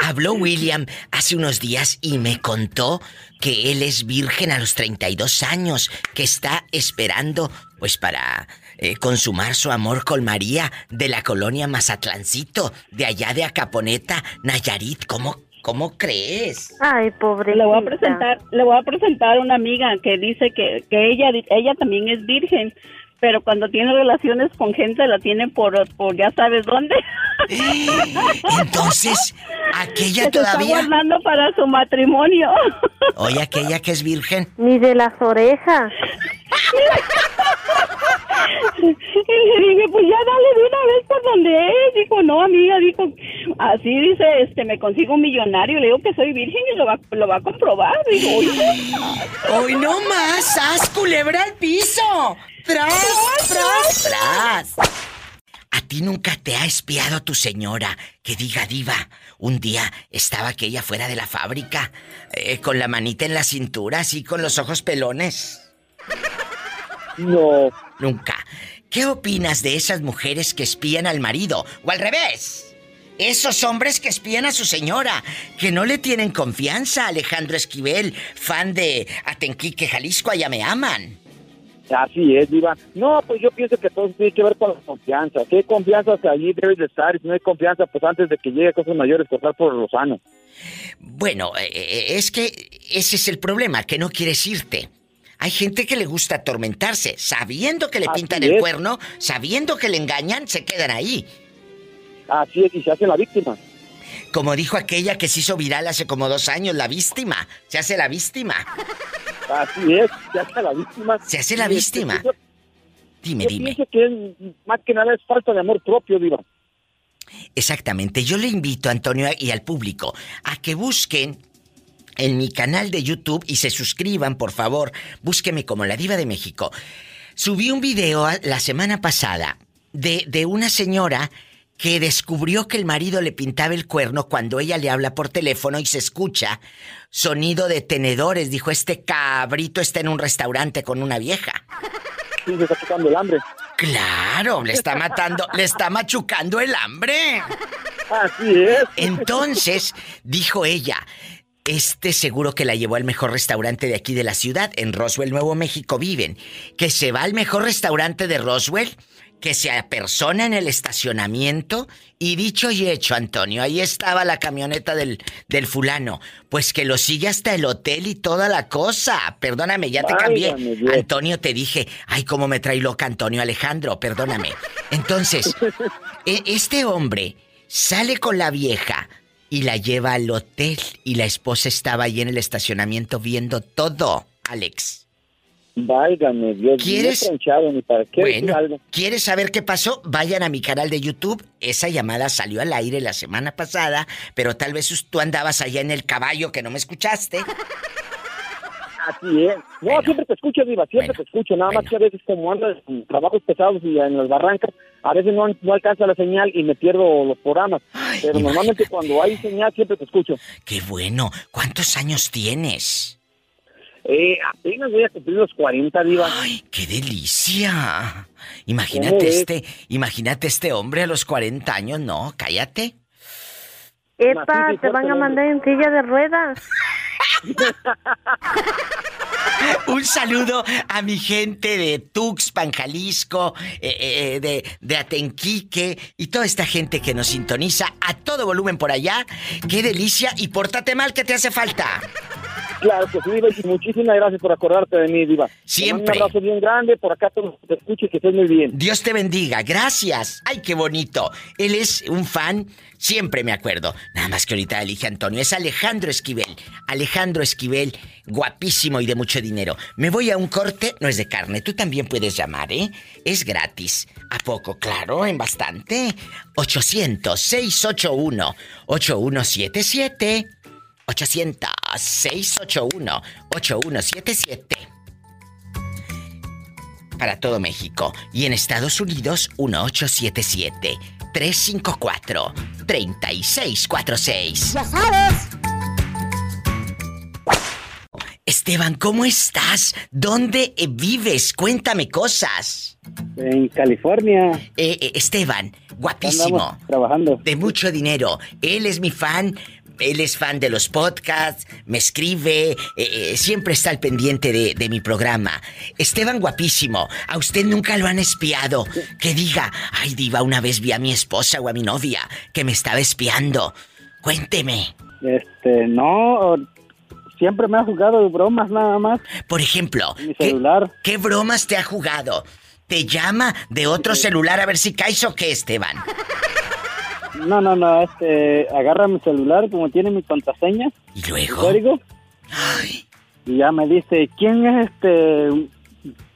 habló William hace unos días y me contó que él es virgen a los 32 años, que está esperando pues para eh, consumar su amor con María de la colonia Mazatlancito, de allá de Acaponeta, Nayarit. ¿Cómo, cómo crees? Ay, pobre. Le voy a presentar, le voy a presentar a una amiga que dice que, que ella, ella también es virgen, pero cuando tiene relaciones con gente la tiene por, por ya sabes dónde. [laughs] [laughs] Entonces, aquella Que se todavía. Está guardando para su matrimonio. Oye, aquella que es virgen. Ni de las orejas. Y le dije, pues ya dale de una vez por donde es. Dijo, no, amiga, dijo, así dice, este, me consigo un millonario. Le digo que soy virgen y lo va, lo va a comprobar. Digo, oye. ¡Hoy no más! ¡Haz culebra al piso! ¡Tras, tras, tras! A ti nunca te ha espiado tu señora? Que diga, diva, un día estaba aquella fuera de la fábrica, eh, con la manita en la cintura, así con los ojos pelones. No. Nunca. ¿Qué opinas de esas mujeres que espían al marido? O al revés. Esos hombres que espían a su señora, que no le tienen confianza, Alejandro Esquivel, fan de Atenquique, Jalisco, allá me aman. Así es, Diva. No, pues yo pienso que todo tiene que ver con la confianza. Si hay confianza, que allí debes de estar. Y si no hay confianza, pues antes de que llegue a cosas mayores, cortar por lo sano. Bueno, eh, eh, es que ese es el problema, que no quieres irte. Hay gente que le gusta atormentarse, sabiendo que le Así pintan el cuerno, sabiendo que le engañan, se quedan ahí. Así es, y se hace la víctima. Como dijo aquella que se hizo viral hace como dos años, la víctima. Se hace la víctima. Así es, se hace la víctima. Se hace la este, víctima. yo- Dime, yo dime. pienso que es- más que nada es falta de amor propio, Diva. Exactamente. Yo le invito, Antonio, y al público a que busquen en mi canal de YouTube y se suscriban, por favor. Búsqueme como la diva de México. Subí un video a- la semana pasada de, de una señora que descubrió que el marido le pintaba el cuerno cuando ella le habla por teléfono y se escucha sonido de tenedores. Dijo, este cabrito está en un restaurante con una vieja. Sí, se está el hambre. Claro, le está matando, le está machucando el hambre. Así es. Entonces, dijo ella, este seguro que la llevó al mejor restaurante de aquí de la ciudad, en Roswell, Nuevo México viven, que se va al mejor restaurante de Roswell, que se apersona en el estacionamiento y dicho y hecho, Antonio, ahí estaba la camioneta del, del fulano, pues que lo sigue hasta el hotel y toda la cosa. Perdóname, ya te cambié. Antonio, te dije, ay, cómo me trae loca Antonio Alejandro, perdóname. Entonces, [laughs] e- este hombre sale con la vieja y la lleva al hotel y la esposa estaba ahí en el estacionamiento viendo todo, Alex. Válgame Dios, ¿Quieres? ni para qué Bueno, algo. ¿quieres saber qué pasó? Vayan a mi canal de YouTube. Esa llamada salió al aire la semana pasada, pero tal vez tú andabas allá en el caballo que no me escuchaste. Así es. No, siempre te escucho, Diva, siempre te escucho. Nada más que a veces como ando en trabajos pesados y en las barrancas, a veces no, no alcanza la señal y me pierdo los programas. Pero normalmente cuando hay señal siempre te escucho. Qué bueno. ¿Cuántos años tienes? Eh, apenas voy a cumplir los 40, Diva. ¡Ay, qué delicia! Imagínate este, imagínate este hombre a los 40 años, no, cállate. Epa, te van a mandar en silla de ruedas. [laughs] Un saludo a mi gente de Tuxpan, Jalisco, eh, eh, de, de Atenquique y toda esta gente que nos sintoniza a todo volumen por allá. ¡Qué delicia! Y pórtate mal que te hace falta. Claro que sí, Diva, y muchísimas gracias por acordarte de mí, Diva. Siempre. Un abrazo bien grande, por acá todos te escucho y que estés muy bien. Dios te bendiga, gracias. Ay, qué bonito. Él es un fan, siempre me acuerdo. Nada más que ahorita elige Antonio. Es Alejandro Esquivel. Alejandro Esquivel, guapísimo y de mucho dinero. Me voy a un corte, no es de carne. Tú también puedes llamar, ¿eh? Es gratis. ¿A poco? Claro, en bastante. 800-681-8177. 800-681-8177. Para todo México. Y en Estados Unidos, 1877-354-3646. Ya sabes. Esteban, ¿cómo estás? ¿Dónde eh, vives? Cuéntame cosas. En California. Eh, eh, Esteban, guapísimo. Andamos trabajando. De mucho dinero. Él es mi fan. Él es fan de los podcasts, me escribe, eh, eh, siempre está al pendiente de, de mi programa. Esteban guapísimo, a usted nunca lo han espiado. Que diga, ay diva, una vez vi a mi esposa o a mi novia que me estaba espiando. Cuénteme. Este, no, siempre me ha jugado bromas nada más. Por ejemplo, Mi ¿qué, celular. qué bromas te ha jugado? ¿Te llama de otro celular a ver si caes o qué, Esteban? No, no, no, este, agarra mi celular como tiene mi contraseña. ¿Y luego? Código. Y ya me dice, ¿quién es este?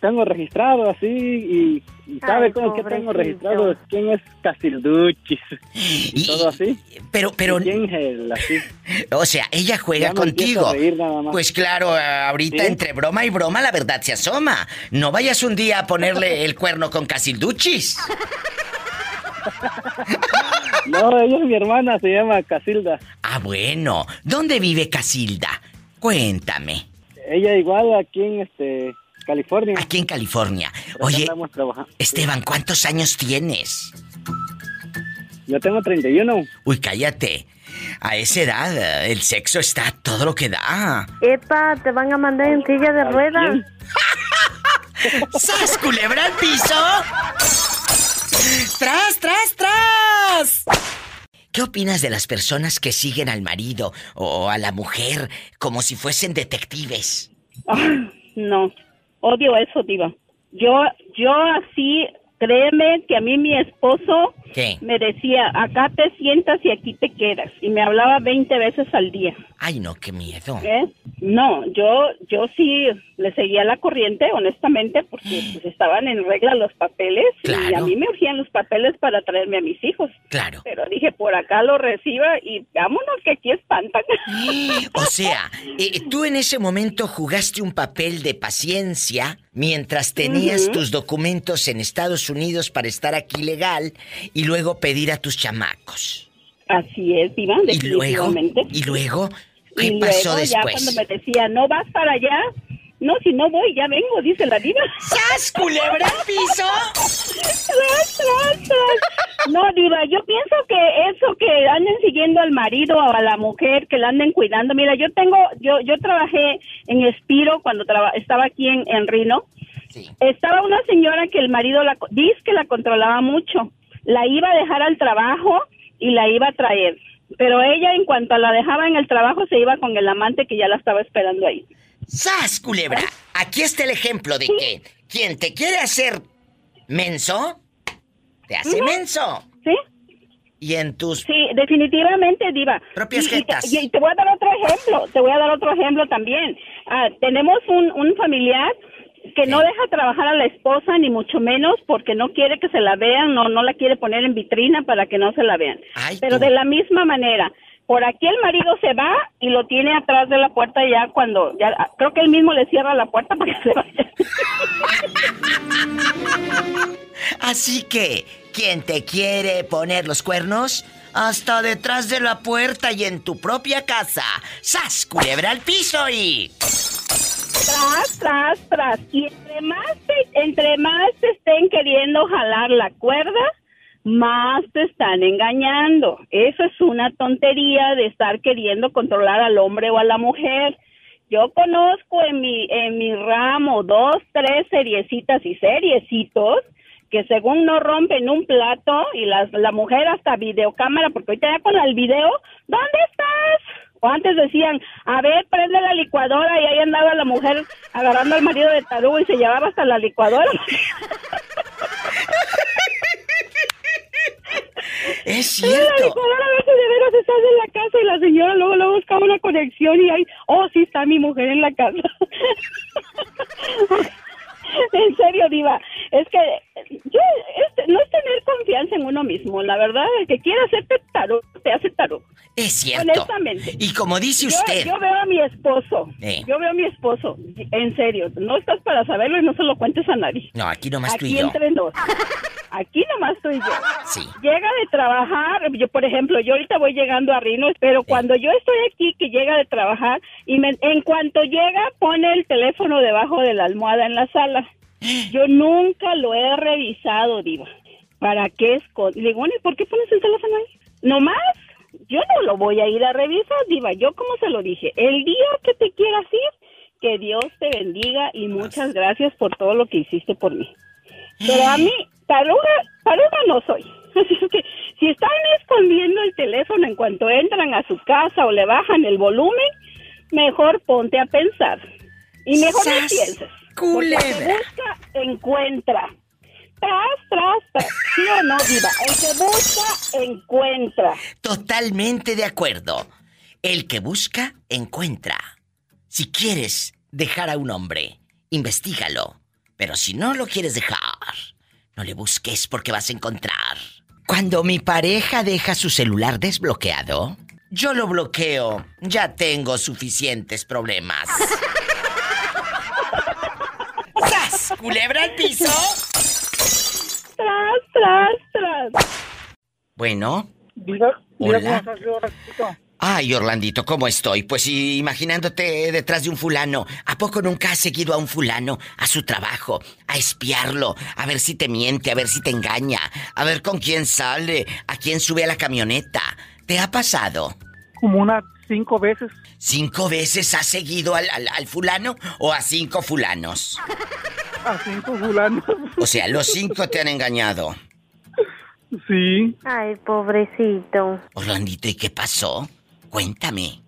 Tengo registrado así y, y sabe Ay, cómo que tengo registrado quién es Casilduchis y, todo así. Pero, pero. ¿Quién es él? Así. O sea, ella juega Ya contigo. a reír nada más. Pues claro, ahorita ¿Sí? entre broma y broma la verdad se asoma. No vayas un día a ponerle el cuerno con Casilduchis. [laughs] No, ella es mi hermana, se llama Casilda. Ah, bueno. ¿Dónde vive Casilda? Cuéntame. Ella igual aquí en este California. Aquí en California. Oye. Esteban, ¿cuántos años tienes? Yo tengo 31. Uy, cállate. A esa edad, eh, el sexo está todo lo que da. Epa, te van a mandar en silla de ruedas. [laughs] ¡Sas, culebra al piso! ¡Tras, tras, tras! ¿Qué opinas de las personas que siguen al marido o a la mujer como si fuesen detectives? Ah, no, odio eso, diva. Yo, yo así, créeme que a mí mi esposo ¿Qué? me decía, acá te sientas y aquí te quedas. Y me hablaba 20 veces al día. Ay, no, qué miedo. ¿eh? No, yo, yo sí le seguía la corriente, honestamente, porque pues, [gasps] estaban en regla los papeles y a Claro. mí me urgían los papeles para traerme a mis hijos. Claro. Pero dije, por acá lo reciba y vámonos que aquí espantan. [gasps] O sea, eh, tú en ese momento jugaste un papel de paciencia mientras tenías tus documentos en Estados Unidos para estar aquí legal y luego pedir a tus chamacos. Así es, Iván, Y luego, definitivamente. y luego, ¿qué y pasó luego ya después? cuando me decía, no vas para allá, no, si no voy, ya vengo, dice la diva. ¡Sas, culebra al piso! Tras, tras, tras. No, diva, yo pienso que eso que anden siguiendo al marido o a la mujer, que la anden cuidando. Mira, yo tengo, yo yo trabajé en Espiro cuando traba- estaba aquí en, en Rino. Estaba una señora que el marido la dice que la controlaba mucho. La iba a dejar al trabajo y la iba a traer. Pero ella, en cuanto la dejaba en el trabajo, se iba con el amante que ya la estaba esperando ahí. ¡Sas, culebra! Aquí está el ejemplo de que quien te quiere hacer menso, te hace menso. ¿Sí? Y en tus... Sí, definitivamente, Diva. Propias Y- y te-. Y, te voy a dar otro ejemplo, te voy a dar otro ejemplo también. Ah, tenemos un, un familiar que no deja trabajar a la esposa, ni mucho menos, porque no quiere que se la vean, no, no la quiere poner en vitrina para que no se la vean. Pero de la misma manera, por aquí el marido se va y lo tiene atrás de la puerta ya cuando, ya creo que él mismo le cierra la puerta para que se vaya. [laughs] Así que, quien te quiere poner los cuernos, hasta detrás de la puerta y en tu propia casa. ¡Sas, culebra al piso y... Tras, tras, tras. Y entre más, te, entre más te estén queriendo jalar la cuerda, más te están engañando. Eso es una tontería de estar queriendo controlar al hombre o a la mujer. Yo conozco en mi, en mi ramo dos, tres seriecitas y seriecitos que según no rompen un plato y las, la mujer hasta videocámara, porque ahorita ya con el video, ¿dónde estás? Antes decían, a ver, prende la licuadora y ahí andaba la mujer agarrando al marido de tarugo y se llevaba hasta la licuadora. Es La cierto. licuadora a veces de veras estás en la casa y la señora luego luego busca una conexión y ahí, oh, sí está mi mujer en la casa. [laughs] [laughs] en serio, Diva, es que yo, es- no es tener confianza en uno mismo, la verdad, el que quiere hacerte tarugo, te hace tarugo. Es cierto. Honestamente. Y como dice usted... Yo, veo a mi esposo. Eh. Yo veo a mi esposo. En serio. No estás para saberlo y no se lo cuentes a nadie. No, aquí nomás tú y Aquí yo. entre nos. Aquí nomás tú y yo. Sí. Llega de trabajar. Yo, por ejemplo, yo ahorita voy llegando a Rino, pero cuando yo estoy aquí, que llega de trabajar, y me- en cuanto llega, pone el teléfono debajo de la almohada en la sala. Yo nunca lo he revisado, Diva. ¿Para qué escon- Le digo, bueno, ¿y por qué pones el teléfono ahí? ¿Nomás? Yo no lo voy a ir a revisar, Diva. Yo, como se lo dije, el día que te quieras ir, que Dios te bendiga y muchas gracias por todo lo que hiciste por mí. Pero a mí, taruga, taruga no soy. [laughs] Así es que si están escondiendo el teléfono en cuanto entran a su casa o le bajan el volumen, mejor ponte a pensar. Y mejor no ¡Sas, pienses. El que busca, encuentra. Tras, tras, tras. ¿Sí o no, Diva? El que busca, encuentra. Totalmente de acuerdo. El que busca, encuentra. Si quieres dejar a un hombre, investigalo. Pero si no lo quieres dejar, no le busques porque vas a encontrar. Cuando mi pareja deja su celular desbloqueado, yo lo bloqueo. Ya tengo suficientes problemas. ¿Culebra al piso? Tras, tras, tras. Bueno. Diga, Hola. Ay, Orlandito, ¿cómo estoy? Pues imaginándote detrás de un fulano. ¿A poco nunca has seguido a un fulano a su trabajo? A espiarlo, a ver si te miente, a ver si te engaña, a ver con quién sale, a quién sube a la camioneta. ¿Te ha pasado? Como unas cinco veces. ¿Cinco veces has seguido al, al- al fulano o a cinco fulanos? A cinco fulanos. O sea, los cinco te han engañado. Sí. Ay, pobrecito. Orlandito, ¿y qué pasó? Cuéntame.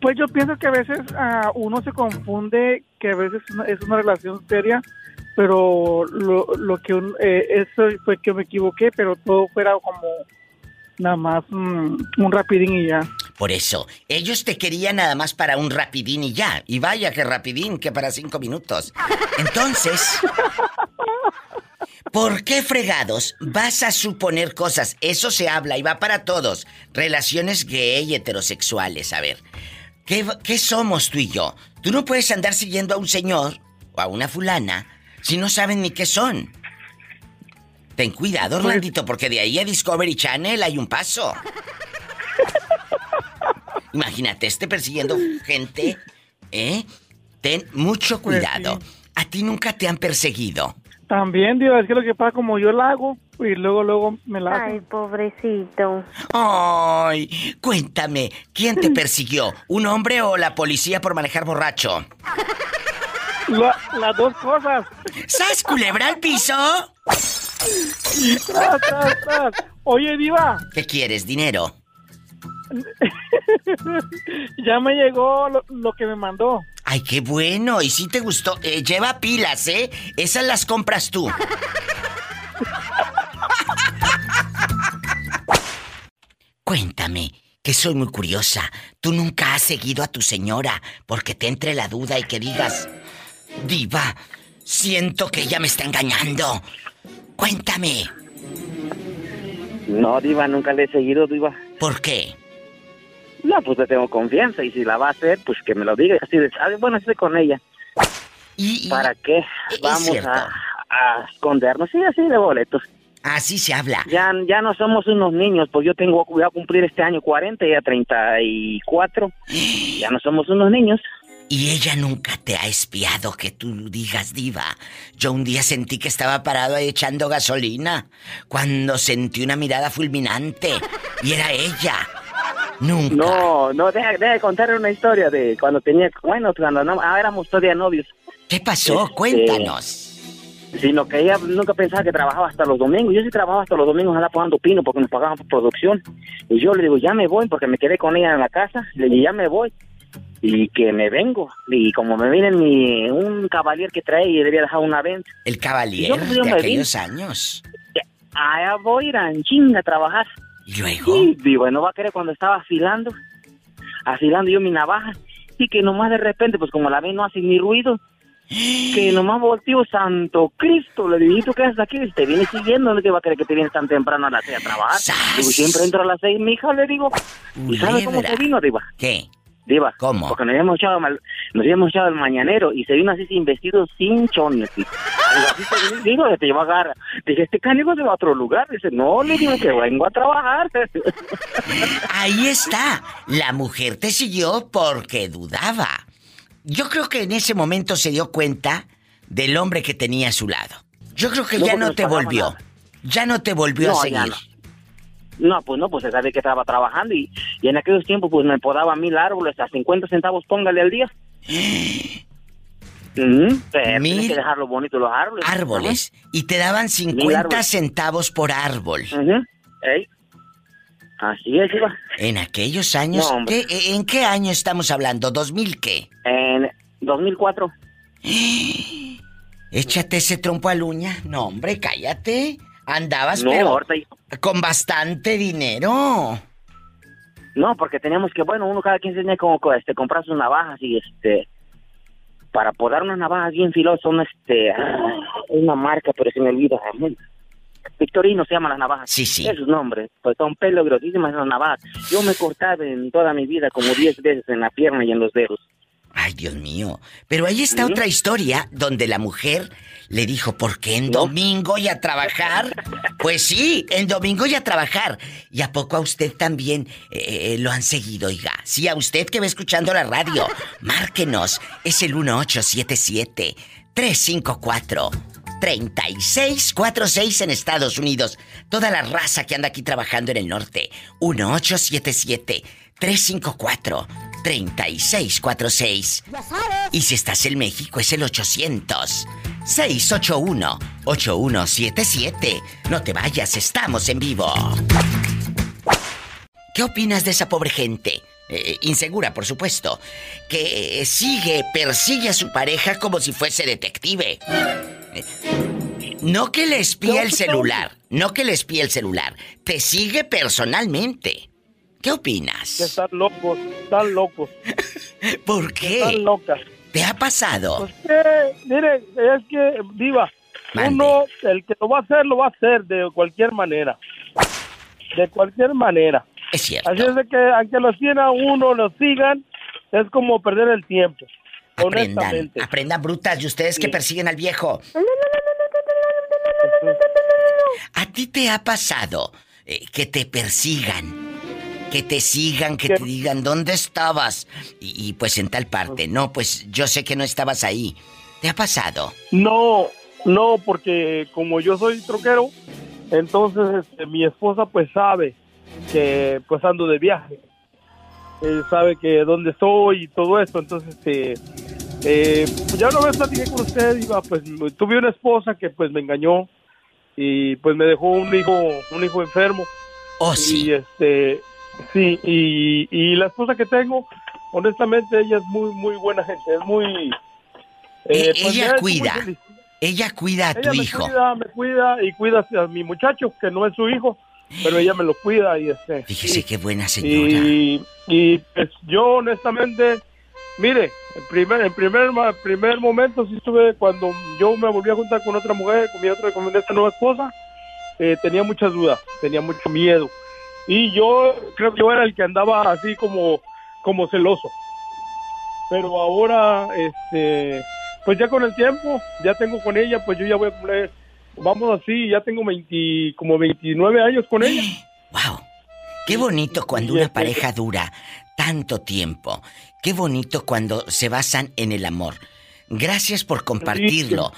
Pues yo pienso que a veces ah, uno se confunde, que a veces es una relación seria, pero lo, lo que un- eh, eso fue que me equivoqué, pero todo fuera como nada más mm, un rapidín y ya. Por eso, ellos te querían nada más para un rapidín y ya. Y vaya que rapidín, que para cinco minutos. Entonces, ¿por qué fregados vas a suponer cosas? Eso se habla y va para todos. Relaciones gay, heterosexuales, a ver. ¿Qué, qué somos tú y yo? Tú no puedes andar siguiendo a un señor o a una fulana si no saben ni qué son. Ten cuidado, Orlandito, porque de ahí a Discovery Channel hay un paso. Imagínate, esté persiguiendo gente, ¿eh? Ten mucho Pues cuidado. A ti nunca te han perseguido. También, digo, es que lo que pasa como yo la hago y luego, luego me la Ay, pobrecito. Ay, cuéntame, ¿quién te persiguió? ¿Un hombre o la policía por manejar borracho? La- las dos cosas. ¿Sas culebra al piso? Tras, tras, tras. Oye, Diva, ¿Qué quieres, dinero? [laughs] ya me llegó lo, lo que me mandó. Ay, qué bueno. Y si te gustó, eh, lleva pilas, ¿eh? Esas las compras tú. [laughs] Cuéntame, que soy muy curiosa. Tú nunca has seguido a tu señora porque te entre la duda y que digas, Diva, siento que ella me está engañando. Cuéntame, No, Diva, nunca le he seguido, Diva. ¿por qué? No, pues le tengo confianza y si la va a hacer, pues que me lo diga. Así de, ah, bueno, estoy con ella. ¿Para qué vamos a, a escondernos? Sí, así de boletos. Así se habla. Ya, ya no somos unos niños, pues yo tengo, voy a cumplir este año 40 y a 34. Ya no somos unos niños. Y ella nunca te ha espiado que tú digas, diva. Yo un día sentí que estaba parado ahí echando gasolina. Cuando sentí una mirada fulminante. Y era ella. Nunca. No, no, deja, deja de contar una historia de cuando tenía, bueno, cuando no, ah, éramos todavía novios. ¿Qué pasó? Este, Cuéntanos. Sino que ella nunca pensaba que trabajaba hasta los domingos. Yo sí trabajaba hasta los domingos, andaba pagando pino porque nos pagaban por producción. Y yo le digo, ya me voy porque me quedé con ella en la casa. Le digo, ya me voy. Y que me vengo. Y como me viene mi, un caballero que trae y debía dejar una venta. El caballero Yo, pues, yo de aquellos vine. años. Allá voy a ir a chinga a trabajar. ¿Y luego? Sí, digo, no va a querer cuando estaba afilando, afilando yo mi navaja, y que nomás de repente, pues como la ve no hace ni ruido, [gasps] que nomás volteo, santo Cristo, le digo, ¿y tú qué haces aquí? Te viene siguiendo, no te va a creer que te vienes tan temprano a las seis a trabajar. Digo, siempre entro a las seis, mija, le digo. ¿Y sabes cómo se vino, Diva? ¿Qué? Diva. ¿Cómo? Porque nos habíamos echado, mal- nos habíamos echado el mañanero y se vino así sin vestido, sin chones. Digo, así te digo, te lleva a agarrar. Dije, este cánico se va a otro lugar. Dice, no, le digo que vengo a trabajar. Ahí está. La mujer te siguió porque dudaba. Yo creo que en ese momento se dio cuenta del hombre que tenía a su lado. Yo creo que No, ya no te volvió. nada. Ya no te volvió a No, ya seguir. No, pues no, pues se sabe que estaba trabajando y, y en aquellos tiempos pues me podaba mil árboles a 50 centavos, póngale al día. Ujú, [gasps] pero Mil tienes que dejarlo bonito los árboles. Árboles. Y te daban Mil 50 árboles. centavos por árbol. Ujú, ey. Así es, Iba. En aquellos años. No. ¿qué- ¿En qué año estamos hablando? ¿2000 qué? En 2004. [gasps] Échate ese trompo a uña. No, hombre, cállate. Andabas, No, pero ahorita- con bastante dinero. No, porque teníamos que, bueno, uno cada quien tenía como co- este, comprar sus navajas y este, para podar unas navajas bien filosas, son este, ah, una marca, pero se me olvida. Victorino se llaman las navajas. Sí, sí. Es su nombre, pues son peligrosísimas esas navajas. Yo me he cortado en toda mi vida como 10 veces en la pierna y en los dedos. Ay, Dios mío. Pero ahí está otra historia donde la mujer le dijo, ¿por qué en domingo y a trabajar? Pues sí, en domingo y a trabajar. ¿Y a poco a usted también eh, lo han seguido, oiga? Sí, a usted que va escuchando la radio, márquenos. Es el 1877 354 3646 en Estados Unidos. Toda la raza que anda aquí trabajando en el norte. 1877 354 3646. Y si estás en México es el 800 681 8177. No te vayas, estamos en vivo. ¿Qué opinas de esa pobre gente? Eh, insegura, por supuesto, que sigue, persigue a su pareja como si fuese detective. Eh, no que le espía el celular, no que le espía el celular, te sigue personalmente. ¿Qué opinas? están locos, están locos. [laughs] ¿Por qué? Están locas. ¿Te ha pasado? Pues que, mire, es que, Diva, uno, el que lo va a hacer, lo va a hacer de cualquier manera. De cualquier manera. Es cierto. Así es de que, aunque lo sigan uno, lo sigan, es como perder el tiempo. Aprendan, honestamente. aprendan brutas y ustedes que persiguen al viejo. [laughs] ¿A ti te ha pasado eh, que te persigan? Que te sigan, que te digan, ¿dónde estabas? Y, y, pues en tal parte. No, pues yo sé que no estabas ahí. ¿Te ha pasado? No, no, porque como yo soy troquero, entonces este, mi esposa pues sabe que pues ando de viaje. Él sabe que dónde estoy y todo esto, entonces este, eh, pues ya una vez platiqué con usted, iba, pues tuve una esposa que pues me engañó y pues me dejó un hijo, un hijo enfermo. Oh, sí. Y este, sí, y, y la esposa que tengo, honestamente ella es muy, muy buena gente, es muy... Eh, pues, ella muy cuida. Ella cuida a tu Ella me hijo. cuida, me cuida y cuida a mi muchacho, que no es su hijo, pero ella me lo cuida y este. Fíjese y- qué buena señora. Y, y, pues yo honestamente, mire, en primer, en primer, primer momento sí estuve cuando yo me volví a juntar con otra mujer, con mi otra, con esta nueva esposa, eh, tenía muchas dudas, tenía mucho miedo. Y yo creo que yo era el que andaba así como, como celoso. Pero ahora, este, pues ya con el tiempo, ya tengo con ella, pues yo ya voy a cumplir, vamos así, ya tengo 20, como 29 años con ella. [gasps] ¡Wow! Qué bonito cuando una pareja dura tanto tiempo. Qué bonito cuando se basan en el amor. Gracias por compartirlo.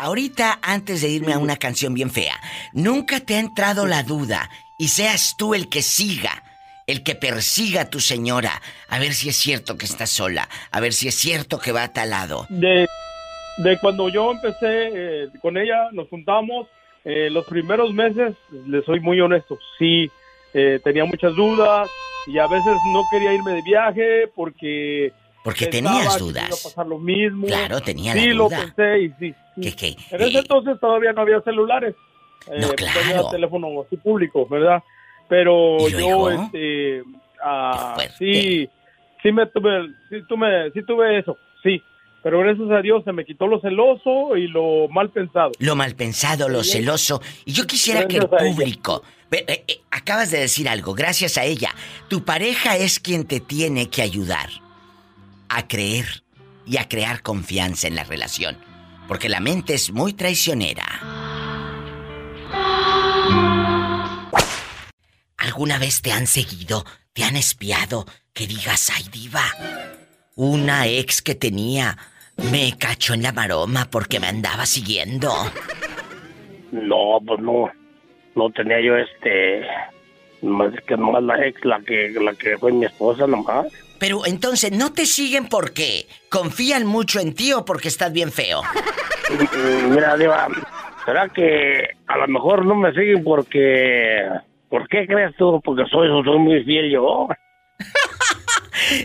Ahorita, antes de irme a una canción bien fea, ¿nunca te ha entrado la duda y seas tú el que siga, el que persiga a tu señora, a ver si es cierto que está sola, a ver si es cierto que va a tal lado? de, de cuando yo empecé eh, con ella, nos juntamos, eh, los primeros meses, le soy muy honesto, sí, eh, tenía muchas dudas y a veces no quería irme de viaje porque... Porque tenías que dudas. iba a pasar lo mismo. Claro, tenía la Sí, duda. lo pensé y sí. sí. ¿Qué, qué? En ese entonces todavía no había celulares. No, Eh, claro. Tenía teléfono así público, ¿verdad? Pero ¿Y yo, este, ah, sí, sí me tuve, sí tuve, sí tuve eso, sí. Pero gracias a Dios se me quitó lo celoso y lo mal pensado. Lo mal pensado, lo celoso. Y yo quisiera que el público... Eh, eh, acabas de decir algo, gracias a ella. Tu pareja es quien te tiene que ayudar a creer y a crear confianza en la relación. Porque la mente es muy traicionera. ¿Alguna vez te han seguido? ¿Te han espiado? Que digas, ay diva, una ex que tenía me cachó en la maroma porque me andaba siguiendo. No, pues no. No tenía yo este. Más que nomás la ex, la que, la que fue mi esposa nomás. Pero entonces, ¿no te siguen porque confían mucho en ti o porque estás bien feo? Mm, Mira, Diva, ¿será que a lo mejor no me siguen porque. ¿Por qué crees tú? Porque soy, soy muy fiel yo. [laughs]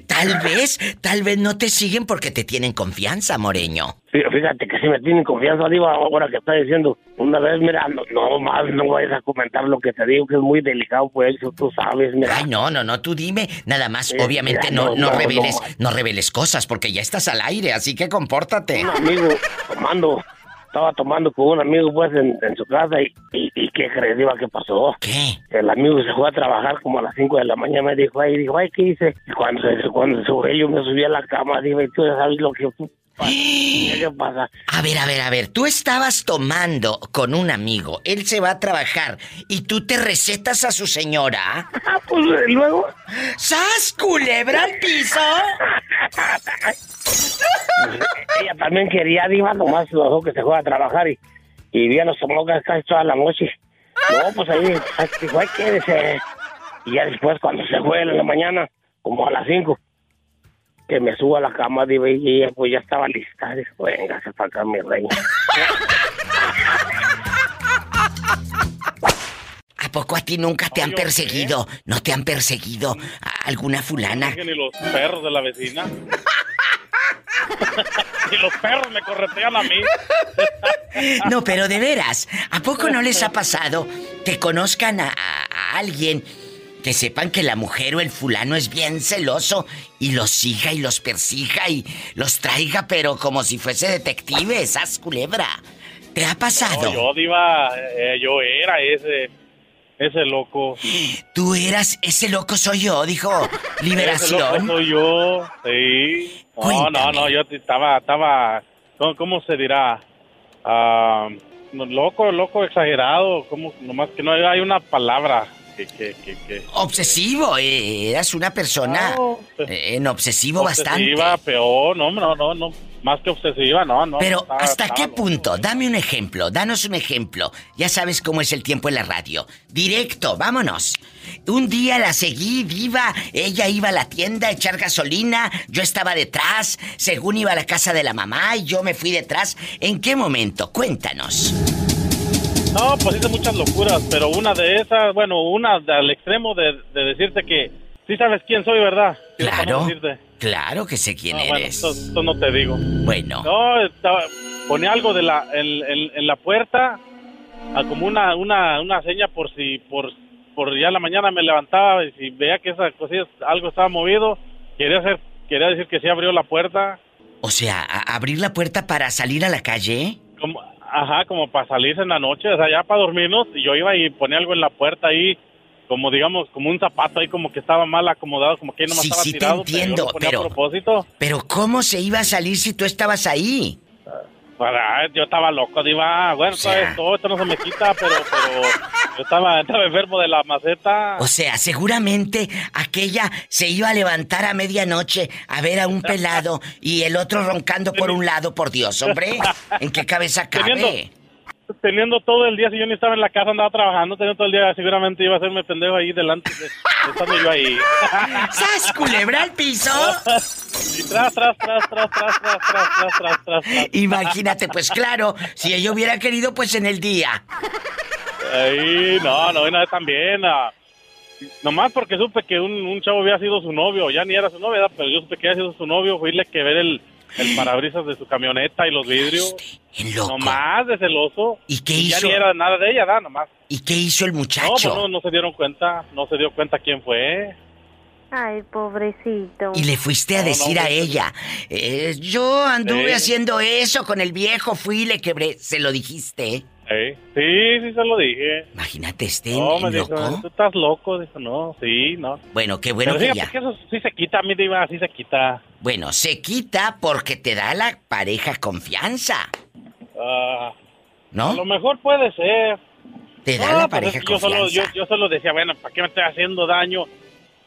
Tal vez, tal vez no te siguen porque te tienen confianza, Moreño. Sí, Fíjate que si me tienen confianza, Diva, ahora que está diciendo. Una vez, mira, no, no más, no vayas a comentar lo que te digo, que es muy delicado, pues, tú sabes, mira. Ay, no, no, no, tú dime. Nada más, Eh, obviamente, mira, no, no, reveles, no. no. reveles cosas porque ya estás al aire, así que compórtate. un amigo tomando, estaba tomando con un amigo pues en, en su casa y, y, y ¿qué crees, Diva, qué pasó? ¿Qué? El amigo se fue a trabajar como a las 5 de la mañana, me dijo, ay, dijo, ay, ¿qué hice? Y cuando se, cuando se yo me subí a la cama, y tú ya sabes lo que, ¿Qué pasa? A ver, a ver, a ver, tú estabas tomando con un amigo, él se va a trabajar y tú te recetas a su señora. Ah, pues luego. ¡Sas, culebra al piso! [laughs] Ella también quería, Diva, nomás lo dejó que se fue a trabajar y, y vi a los tomocas casi toda la noche. No, pues ahí, ahí dijo, ay, quédese. Y ya después, cuando se fue en la mañana, como a las 5, que me subo a la cama, Diva, y ella pues ya estaba lista. Dijo, venga, se acá, mi reina. ¿A poco a ti nunca te han perseguido? ¿No te han perseguido a alguna fulana? Que ni los perros de la vecina. [laughs] ni los perros me corretean a mí. [laughs] No, pero de veras, ¿a poco no les ha pasado que conozcan a, a- a alguien que sepan que la mujer o el fulano es bien celoso y los siga y los persiga y los traiga, pero como si fuese detective, esas culebra? ¿Te ha pasado? No, yo, Diva, eh, yo era ese, ese loco. Tú eras ese loco soy yo, dijo Ese loco Liberación. soy yo, sí. No, no, Cuéntame. no, yo estaba, estaba, ¿cómo, cómo se dirá? No, loco, loco, exagerado, como, nomás que no hay una palabra que, que, que, que Obsesivo, eh, eras una persona eh, en obsesivo bastante. obsesiva, peor, no, no, no, no, más que obsesiva, no, no. Pero estaba- ¿hasta estaba qué loco. punto? Dame un ejemplo, danos un ejemplo. Ya sabes cómo es el tiempo en la radio. Directo, vámonos. Un día la seguí viva, ella iba a la tienda a echar gasolina, yo estaba detrás, según iba a la casa de la mamá y yo me fui detrás. ¿En qué momento? Cuéntanos. No, pues hice muchas locuras, pero una de esas, bueno, una al extremo de, de decirte que sí sabes quién soy, ¿verdad? Sí, Claro, claro que sé quién No, bueno, eres. esto, esto no te digo. Bueno. No, estaba, ponía algo de la, en, en- en la puerta, ah, como una, una, una seña por si, por, por ya la mañana me levantaba y si veía que esa cosilla, algo estaba movido, quería hacer, quería decir que sí abrió la puerta, O sea, a- abrir la puerta para salir a la calle. Ajá, como para salirse en la noche, o sea, ya para dormirnos, y yo iba y ponía algo en la puerta ahí, como digamos, como un zapato ahí, como que estaba mal acomodado, como que nomás Sí, estaba sí te tirado, entiendo, pero yo lo ponía pero- a propósito. Pero ¿cómo se iba a salir si tú estabas ahí? Para, yo estaba loco, diva. Bueno, todavía esto, esto no se me quita, pero, pero yo estaba, estaba enfermo de la maceta. O sea, seguramente aquella se iba a levantar a medianoche a ver a un pelado y el otro roncando por un lado, por Dios, hombre. ¿En qué cabeza cabe? Teniendo- Teniendo todo el día, si yo ni estaba en la casa, andaba trabajando, teniendo todo el día, seguramente iba a hacerme pendejo ahí delante, de, estando yo ahí. ¡Sas, culebra al piso! Y tras, tras, tras, tras, tras, tras, tras, tras, tras, tras, tras. Imagínate, pues claro, si ella hubiera querido, pues en el día. Ahí, no, no, vez también. ah, nomás porque supe que un, un chavo había sido su novio, ya ni era su novia, pero yo supe que había sido su novio, fui a irle que ver el, el parabrisas de su camioneta y los vidrios. Nomás de celoso. ¿Y qué Ya hizo? ni era nada de ella, nada, nomás. ¿Y qué hizo el No, pues muchacho? no, no se dieron cuenta, no se dio cuenta quién fue. Ay, pobrecito. Y le fuiste a No, no, decir a ella, eh, yo anduve Sí. haciendo eso con el viejo, fui y le quebré. Se lo dijiste. Sí, sí, sí se lo dije. Imagínate, este No, me dijo, loco. tú estás loco. Dijo, no, sí, no. Bueno, qué bueno Pero que ya. eso sí se quita, mi diva, sí se quita. Bueno, se quita porque te da la pareja confianza. Ah, ¿No? A lo mejor puede ser. Te da No, la pues pareja es que yo solo, yo, confianza. yo solo decía, bueno, ¿para qué me estoy haciendo daño?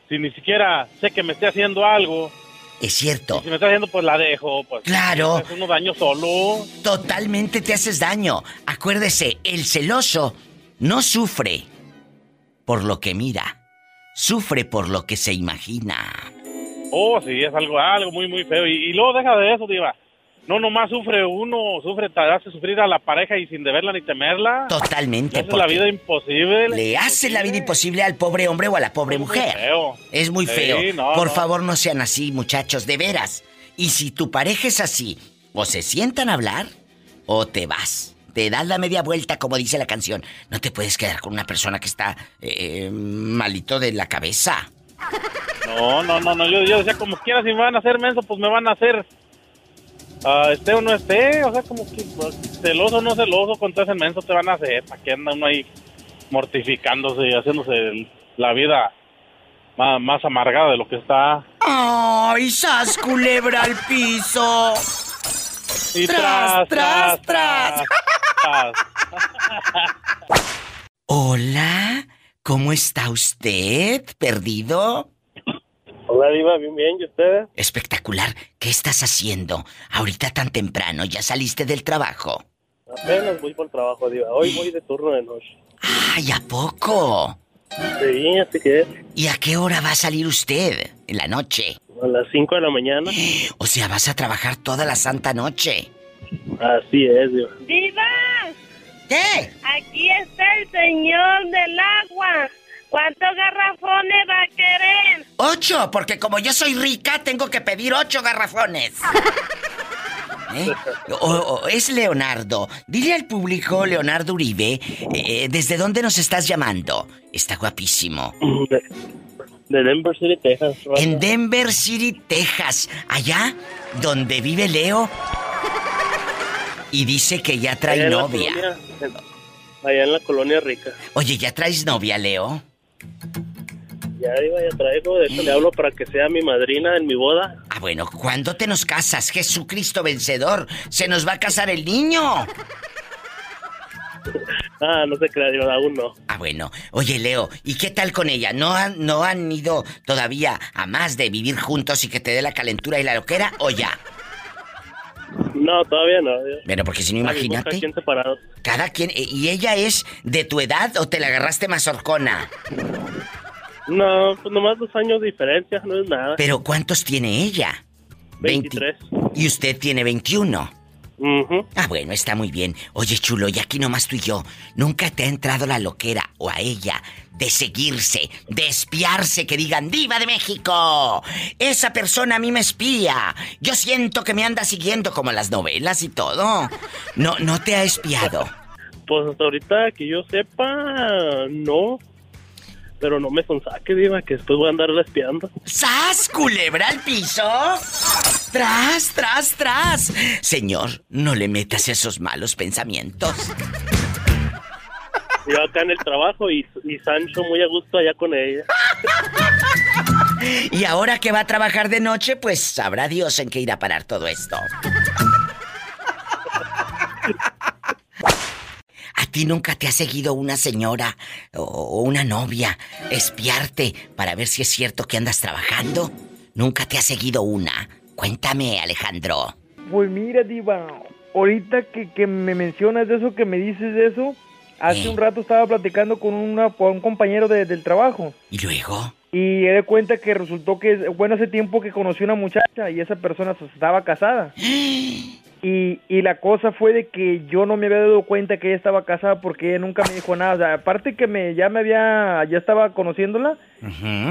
Si ni siquiera sé que me esté haciendo algo. Es cierto. Si me está haciendo, pues la dejo. Pues, Claro. Me hace uno daño solo. Totalmente te haces daño. Acuérdese, el celoso no sufre por lo que mira, sufre por lo que se imagina. Oh, sí, es algo, algo muy, muy feo. Y, y luego deja de eso, diva. No, nomás sufre uno, sufre, te hace sufrir a la pareja y sin deberla ni temerla. Totalmente. Le hace la vida imposible. Le hace la vida imposible al pobre hombre o a la pobre mujer. feo. Es muy Sí, feo. no, Por no. favor, no sean así, muchachos, de veras. Y si tu pareja es así, o se sientan a hablar, o te vas. Te das la media vuelta, como dice la canción. No te puedes quedar con una persona que está eh, malito de la cabeza. No, no, no, no. Yo, yo decía, como quiera, si me van a hacer menso, pues me van a hacer. Ah, esté o no esté. O sea, como que pues, celoso o no celoso, con todo ese menso te van a hacer. ¿Para qué anda uno ahí mortificándose y haciéndose el- la vida más, más amargada de lo que está? ¡Ay, sas culebra al piso! Y Tras, tras, tras, tras. [laughs] Hola, ¿cómo está usted? ¿Perdido? Hola, Diva, bien, bien, ¿y usted? Espectacular. ¿Qué estás haciendo? Ahorita tan temprano, ¿ya saliste del trabajo? Apenas voy por trabajo, Diva. Hoy voy de turno de noche. ¡Ay, a poco! Sí, así que ¿Y a qué hora va a salir usted? ¿En la noche? a las 5 de la mañana. [gasps] O sea, vas a trabajar toda la santa noche. Así es, Diva. ¡Diva! ¿Qué? Aquí está el señor del agua. ¿Cuántos garrafones va a querer? Ocho, porque como yo soy rica, tengo que pedir ocho garrafones. [laughs] ¿Eh? O- o- es Leonardo. Dile al público, Leonardo Uribe, eh, ¿desde dónde nos estás llamando? Está guapísimo. De, de Denver City, Texas. En Denver City, Texas. Allá donde vive Leo. Y dice que ya Allá trae en novia. colonia- allá en la colonia rica. Oye, ¿ya traes novia, Leo? Ya, Diva, ya traigo. De hecho, le hablo para que sea mi madrina en mi boda. Ah, bueno, ¿cuándo te nos casas? Jesucristo vencedor. Se nos va a casar el niño. [laughs] Ah, no se crea, Diva, aún no. Ah, bueno. Oye, Leo, ¿y qué tal con ella? ¿No han, ¿No han ido todavía a más de vivir juntos y que te dé la calentura y la loquera? ¿O ya? No, todavía no. Bueno, porque si no, imagínate. Cada quien. Cada quien. ¿Y ella es de tu edad o te la agarraste más horcona? No, pues nomás dos años de diferencia, no es nada. Pero ¿cuántos tiene ella? 23. Y usted tiene 21. Ah, bueno, está muy bien. Oye, chulo, y aquí nomás tú y yo. ¿Nunca te ha entrado la loquera o a ella de seguirse, de espiarse, que digan, Diva de México? Esa persona a mí me espía. Yo siento que me anda siguiendo como las novelas y todo. No, no te ha espiado. Pues hasta ahorita que yo sepa, no. Pero no me sonsaque, Diva, que después voy a andarla espiando. ¡Sas, culebra al piso! ¡Tras, tras, tras! Señor, no le metas esos malos pensamientos. Yo acá en el trabajo y, y Sancho muy a gusto allá con ella. [laughs] Y ahora que va a trabajar de noche, pues sabrá Dios en qué irá a parar todo esto. ¿A ti nunca te ha seguido una señora o- una novia espiarte para ver si es cierto que andas trabajando? ¿Nunca te ha seguido una? Cuéntame, Alejandro. Pues mira, Diva, ahorita que, que me mencionas de eso, que me dices de eso, hace Eh. un rato estaba platicando con, una, con un compañero de- del trabajo. ¿Y luego? Y he de cuenta que resultó que, bueno, hace tiempo que conocí una muchacha y esa persona estaba casada. [gasps] Y, y la cosa fue de que yo no me había dado cuenta que ella estaba casada porque ella nunca me dijo nada. O sea, aparte que me, ya me había, ya estaba conociéndola,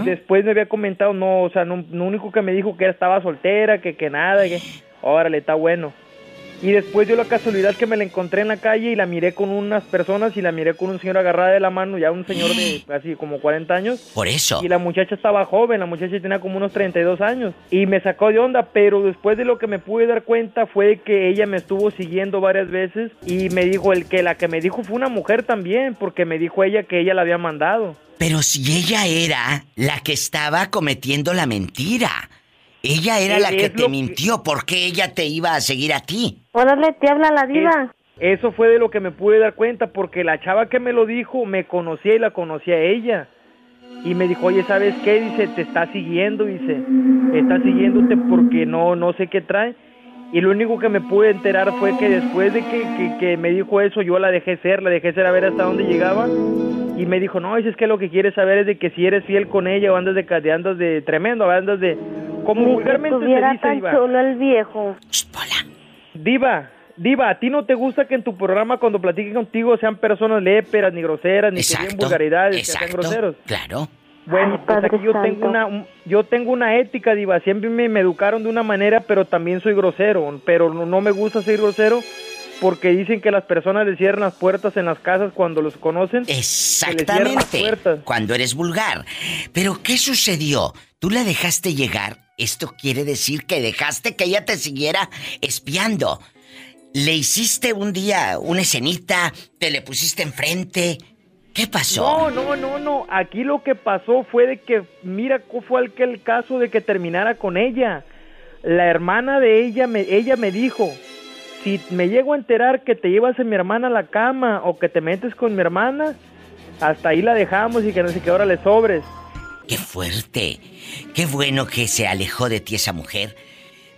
después me había comentado, no, o sea, no, lo único que me dijo que ella estaba soltera, que, que nada, que órale, está bueno. Y después dio la casualidad que me la encontré en la calle y la miré con unas personas y la miré con un señor agarrada de la mano, ya un señor de así como 40 años. Por eso. Y la muchacha estaba joven, la muchacha tenía como unos 32 años. Y me sacó de onda, pero después de lo que me pude dar cuenta fue que ella me estuvo siguiendo varias veces y me dijo, el que la que me dijo fue una mujer también, porque me dijo ella que ella la había mandado. Pero si ella era la que estaba cometiendo la mentira. Ella era la que te que- mintió. ¿Por qué ella te iba a seguir a ti? Órale, te habla la diva. Es- eso fue de lo que me pude dar cuenta, porque la chava que me lo dijo me conocía y la conocía a ella. Y me dijo, oye, ¿sabes qué? Dice, te está siguiendo, dice, está siguiéndote porque no, no sé qué trae. Y lo único que me pude enterar fue que después de que, que, que me dijo eso, yo la dejé ser, la dejé ser a ver hasta dónde llegaba. Y me dijo, no, es que lo que quieres saber es de que si eres fiel con ella o andas de, de- andas de tremendo, andas de... Como Ni vulgarmente se dice, tan Diva. el viejo. Diva, Diva, ¿a ti no te gusta que en tu programa cuando platiquen contigo sean personas léperas, ni groseras, ni que digan Exacto, vulgaridades, que sean exacto. groseros? Claro. Bueno, pues Padre aquí yo Santo. tengo una un- yo tengo una ética, Diva, siempre me, me educaron de una manera, pero también soy grosero, pero no, no me gusta ser grosero porque dicen que las personas le cierran las puertas en las casas cuando los conocen. las Exactamente. Cuando eres vulgar. Pero, ¿qué sucedió? ¿Tú la dejaste llegar? Esto quiere decir que dejaste que ella te siguiera espiando. ¿Le hiciste un día una escenita? ¿Te le pusiste enfrente? ¿Qué pasó? No, no, no, no. Aquí lo que pasó fue de que, mira, ¿cuál fue aquel caso de que terminara con ella. La hermana de ella, me, ella me dijo si me llego a enterar que te llevas a mi hermana a la cama o que te metes con mi hermana, hasta ahí la dejamos y que no sé qué hora le sobres. ¡Qué fuerte! ¡Qué bueno que se alejó de ti esa mujer!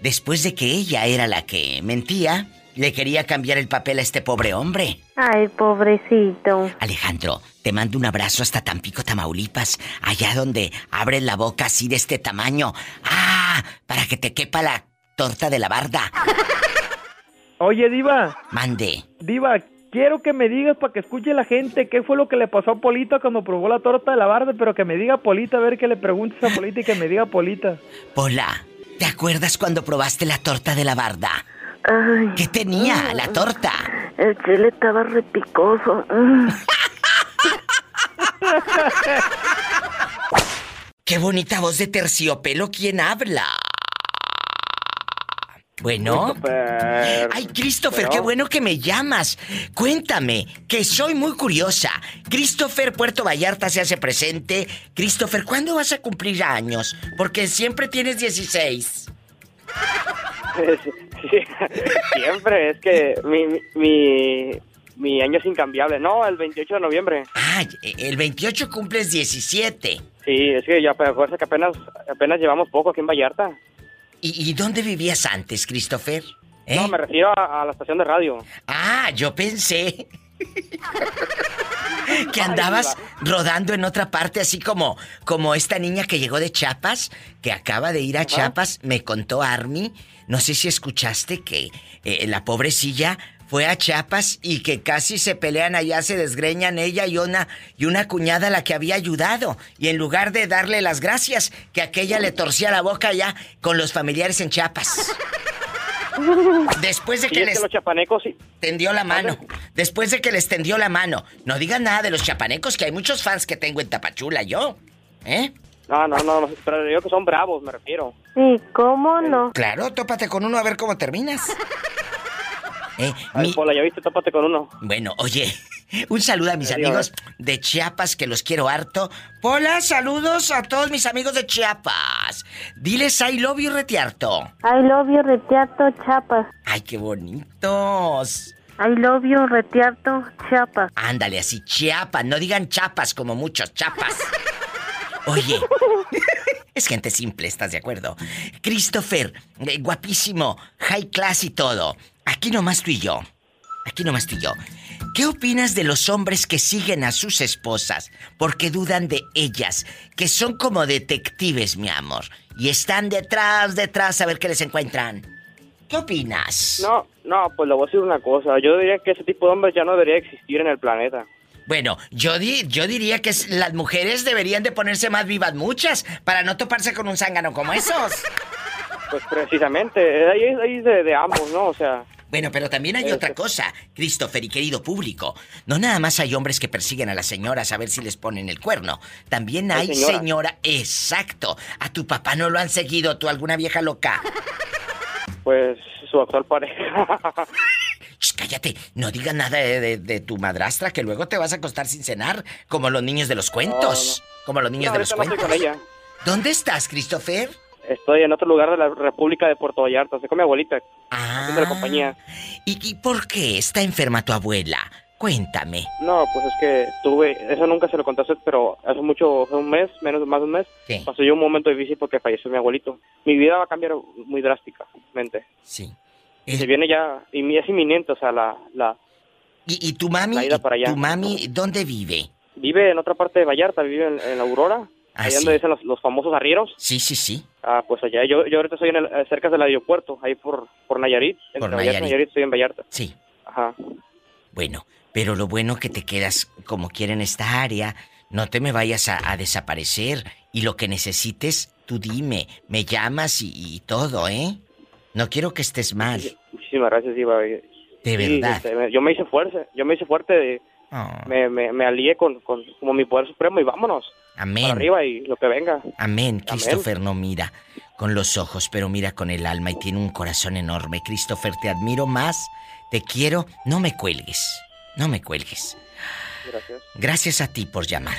Después de que ella era la que mentía, le quería cambiar el papel a este pobre hombre. Ay, pobrecito. Alejandro, te mando un abrazo hasta Tampico, Tamaulipas, allá donde abres la boca así de este tamaño. ¡Ah! Para que te quepa la torta de la barda. [laughs] Oye, Diva. Mande. Diva, quiero que me digas para que escuche la gente qué fue lo que le pasó a Polita cuando probó la torta de la barda, pero que me diga Polita, a ver que le preguntes a Polita y que me diga Polita. Pola, ¿te acuerdas cuando probaste la torta de la barda? Ay. ¿Qué tenía la torta? El chile estaba repicoso. Mm. [laughs] ¡Qué bonita voz de terciopelo! ¿Quién habla? Bueno. Ay, Christopher, qué bueno que me llamas. Cuéntame, que soy muy curiosa. Christopher Puerto Vallarta se hace presente. Christopher, ¿cuándo vas a cumplir años? Porque siempre tienes 16. Sí, [laughs] siempre, es que mi, mi, mi año es incambiable. No, el 28 de noviembre. Ay, el 28 cumples 17. Sí, es que ya, acuérdate que apenas, apenas llevamos poco aquí en Vallarta. ¿Y, y dónde vivías antes, Christopher? ¿Eh? No, me refiero a, a la estación de radio. Ah, yo pensé [laughs] que andabas rodando en otra parte, así como, como esta niña que llegó de Chiapas, que acaba de ir a Chiapas, me contó Army. No sé si escuchaste que eh, la pobrecilla fue a Chiapas y que casi se pelean allá, se desgreñan ella y una, y una cuñada a la que había ayudado. Y en lugar de darle las gracias, que aquella le torcía la boca allá con los familiares en Chiapas. Después de que es les que los chapanecos sí. tendió la mano. Después de que les tendió la mano. No digan nada de los chapanecos, que hay muchos fans que tengo en Tapachula, yo. ¿Eh? No, no, no, no, pero digo que son bravos, me refiero. Sí, ¿cómo no? Claro, tópate con uno a ver cómo terminas. [laughs] ¿Eh? Ay, Pola, ya viste, tópate con uno. Bueno, oye, [laughs] un saludo a mis Adiós. amigos de Chiapas que los quiero harto. Pola, saludos a todos mis amigos de Chiapas. Diles I love you, retiarto. I love you, Retiarto, Chiapas. Ay, qué bonitos. I love you, Retiarto, Chiapas. Ándale, así, Chiapas. No digan chapas como muchos, chapas. [laughs] Oye, es gente simple, ¿estás de acuerdo? Christopher, eh, guapísimo, high class y todo. Aquí nomás tú y yo. Aquí nomás tú y yo. ¿Qué opinas de los hombres que siguen a sus esposas porque dudan de ellas? Que son como detectives, mi amor. Y están detrás, detrás a ver qué les encuentran. ¿Qué opinas? No, no, pues le voy a decir una cosa. Yo diría que ese tipo de hombres ya no debería existir en el planeta. Bueno, yo, di- yo diría que las mujeres deberían de ponerse más vivas muchas para no toparse con un zángano como esos. Pues precisamente, ahí es de, de ambos, ¿no? O sea, Bueno, pero también hay otra cosa, Christopher y querido público. No nada más hay hombres que persiguen a las señoras a ver si les ponen el cuerno. También Hay señoras. señora, exacto. A tu papá no lo han seguido, tú alguna vieja loca. pues su actual pareja. Shh, cállate, no digas nada de, de- de tu madrastra que luego te vas a acostar sin cenar, como los niños de los cuentos. Como los niños No, de los no cuentos. con ella. ¿Dónde estás, Christopher? Estoy en otro lugar de la República de Puerto Vallarta. Estoy con mi abuelita. Haciendo la Ah. compañía. ¿Y, y por qué está enferma tu abuela? Cuéntame. No, pues es que tuve, eso nunca se lo usted, pero hace mucho, hace un mes, menos más de un mes, Sí. pasó yo un momento difícil porque falleció mi abuelito. Mi vida va a cambiar muy drásticamente. Sí. Se viene ya, y es inminente, o sea, la, la, ¿Y, y tu mami? la ida para allá. ¿Tu mami dónde vive? Vive en otra parte de Vallarta, vive en, en la Aurora, Ah, allá sí. donde dicen los, los famosos arrieros. Sí, sí, sí. Ah, pues allá, yo, yo ahorita estoy en el, eh, cerca del aeropuerto, ahí por, por Nayarit. Entre Por Nayarit. Nayarit estoy en Vallarta. Sí. Ajá. Bueno, pero lo bueno que te quedas como quiera en esta área, no te me vayas a, a desaparecer y lo que necesites, tú dime, me llamas y, y todo, ¿eh? No quiero que estés mal, Muchísimas gracias, Iba. de verdad. este, yo me hice fuerte, yo me hice fuerte, de, Ah. me, me, me alié con, con como mi poder supremo y vámonos. Amén. Para arriba y lo que venga. Amén. Christopher no mira con los ojos, pero mira con el alma y tiene un corazón enorme. Christopher, te admiro más, te quiero, no me cuelgues, no me cuelgues. Gracias. Gracias a ti por llamar.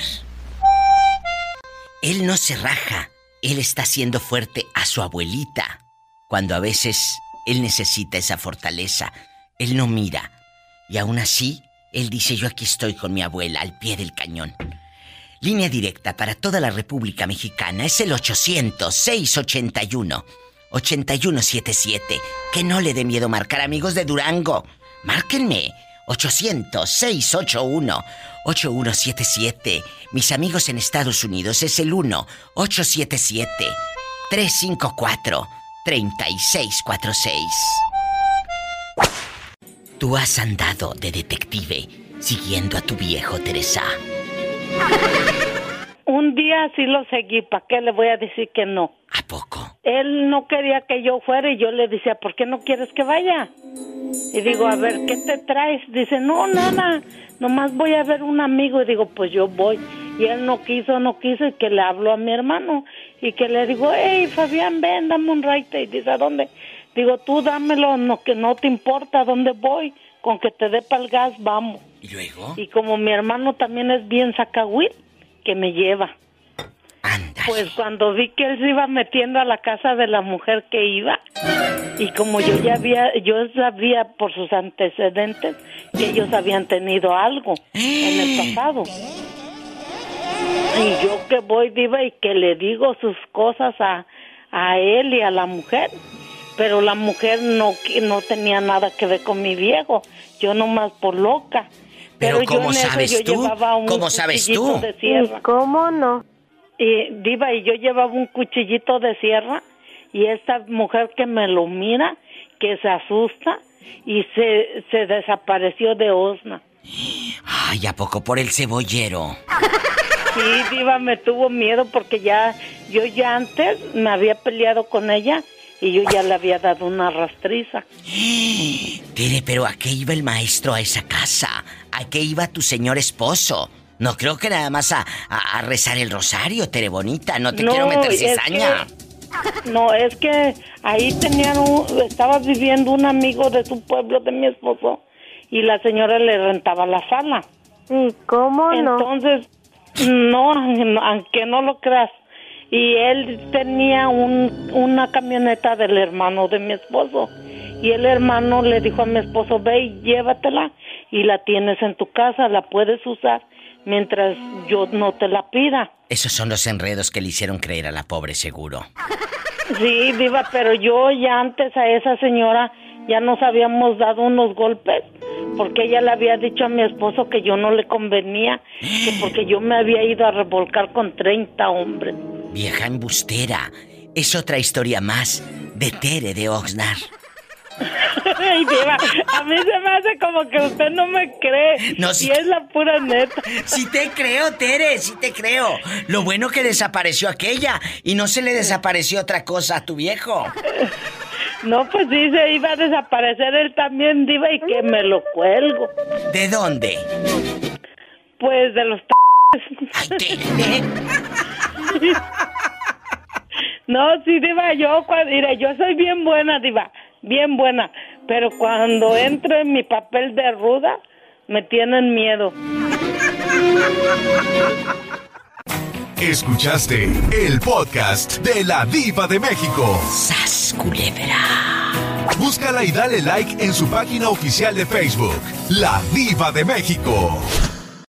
Él no se raja, él está siendo fuerte a su abuelita, cuando a veces él necesita esa fortaleza. él no mira. Y aún así, él dice, yo aquí estoy con mi abuela al pie del cañón. Línea directa para toda la República Mexicana es el 800-681-8177. Que no le dé miedo marcar, amigos de Durango. Márquenme. 800-681-8177. Mis amigos en Estados Unidos es el 1-877-354-3646. Tú has andado de detective siguiendo a tu viejo, Teresa. Un día sí lo seguí, ¿para qué le voy a decir que no? ¿A poco? Él no quería que yo fuera y yo le decía, ¿por qué no quieres que vaya? Y digo, a ver, ¿qué te traes? Dice, no, nada, nomás voy a ver un amigo. Y digo, pues yo voy. Y él no quiso, no quiso, y que le habló a mi hermano. Y que le digo, hey, Fabián, ven, dame un raite. Y dice, ¿a dónde? Digo, tú dámelo, no, que no te importa dónde voy. Con que te dé para el gas, vamos. ¿Y luego? Y como mi hermano también es bien sacahuil, que me lleva. Pues cuando vi que él se iba metiendo a la casa de la mujer que iba, y como yo ya había, yo sabía por sus antecedentes que ellos habían tenido algo en el pasado. Y yo que voy diva y que le digo sus cosas a, a él y a la mujer, pero la mujer no no tenía nada que ver con mi viejo, yo nomás por loca. Pero yo ¿cómo en eso sabes yo tú? llevaba un ¿Cómo sabes cuchillito tú? de sierra. ¿Cómo no? Y diva y yo llevaba un cuchillito de sierra y esta mujer que me lo mira, que se asusta y se, se desapareció de Osna. Ay, ¿a poco por el cebollero? [laughs] Sí, diva me tuvo miedo porque ya yo ya antes me había peleado con ella y yo ya le había dado una rastriza. [gasps] Tere, pero ¿a qué iba el maestro a esa casa? ¿A qué iba tu señor esposo? No creo que nada más a, a- a rezar el rosario, Tere Bonita. No te quiero meter cizaña. que- [laughs] no, es que ahí tenían un, estaba viviendo un amigo de su pueblo de mi esposo y la señora le rentaba la sala. ¿Y cómo no? Entonces, no, aunque no lo creas. Y él tenía un, una camioneta del hermano de mi esposo. Y el hermano le dijo a mi esposo, ve y llévatela y la tienes en tu casa, la puedes usar mientras yo no te la pida. Esos son los enredos que le hicieron creer a la pobre seguro. Sí, diva, pero yo ya antes a esa señora ya nos habíamos dado unos golpes porque ella le había dicho a mi esposo que yo no le convenía, que porque yo me había ido a revolcar con 30 hombres. Vieja embustera. Es otra historia más de Tere de Oxnard. Ay, diva, a mí se me hace como que usted no me cree. No, y sí- es la pura neta. Sí te creo, Tere, sí te creo. Lo bueno que desapareció aquella y no se le desapareció otra cosa a tu viejo. No, pues sí, se iba a desaparecer él también, diva, y que me lo cuelgo. ¿De dónde? Pues de los... Ay, Tere. [laughs] No, sí, Diva, yo, cua- mira, yo soy bien buena, Diva, bien buena. Pero cuando entro en mi papel de ruda, me tienen miedo. Escuchaste el podcast de la Diva de México. ¡Sas, culebra! Búscala y dale like en su página oficial de Facebook, La Diva de México.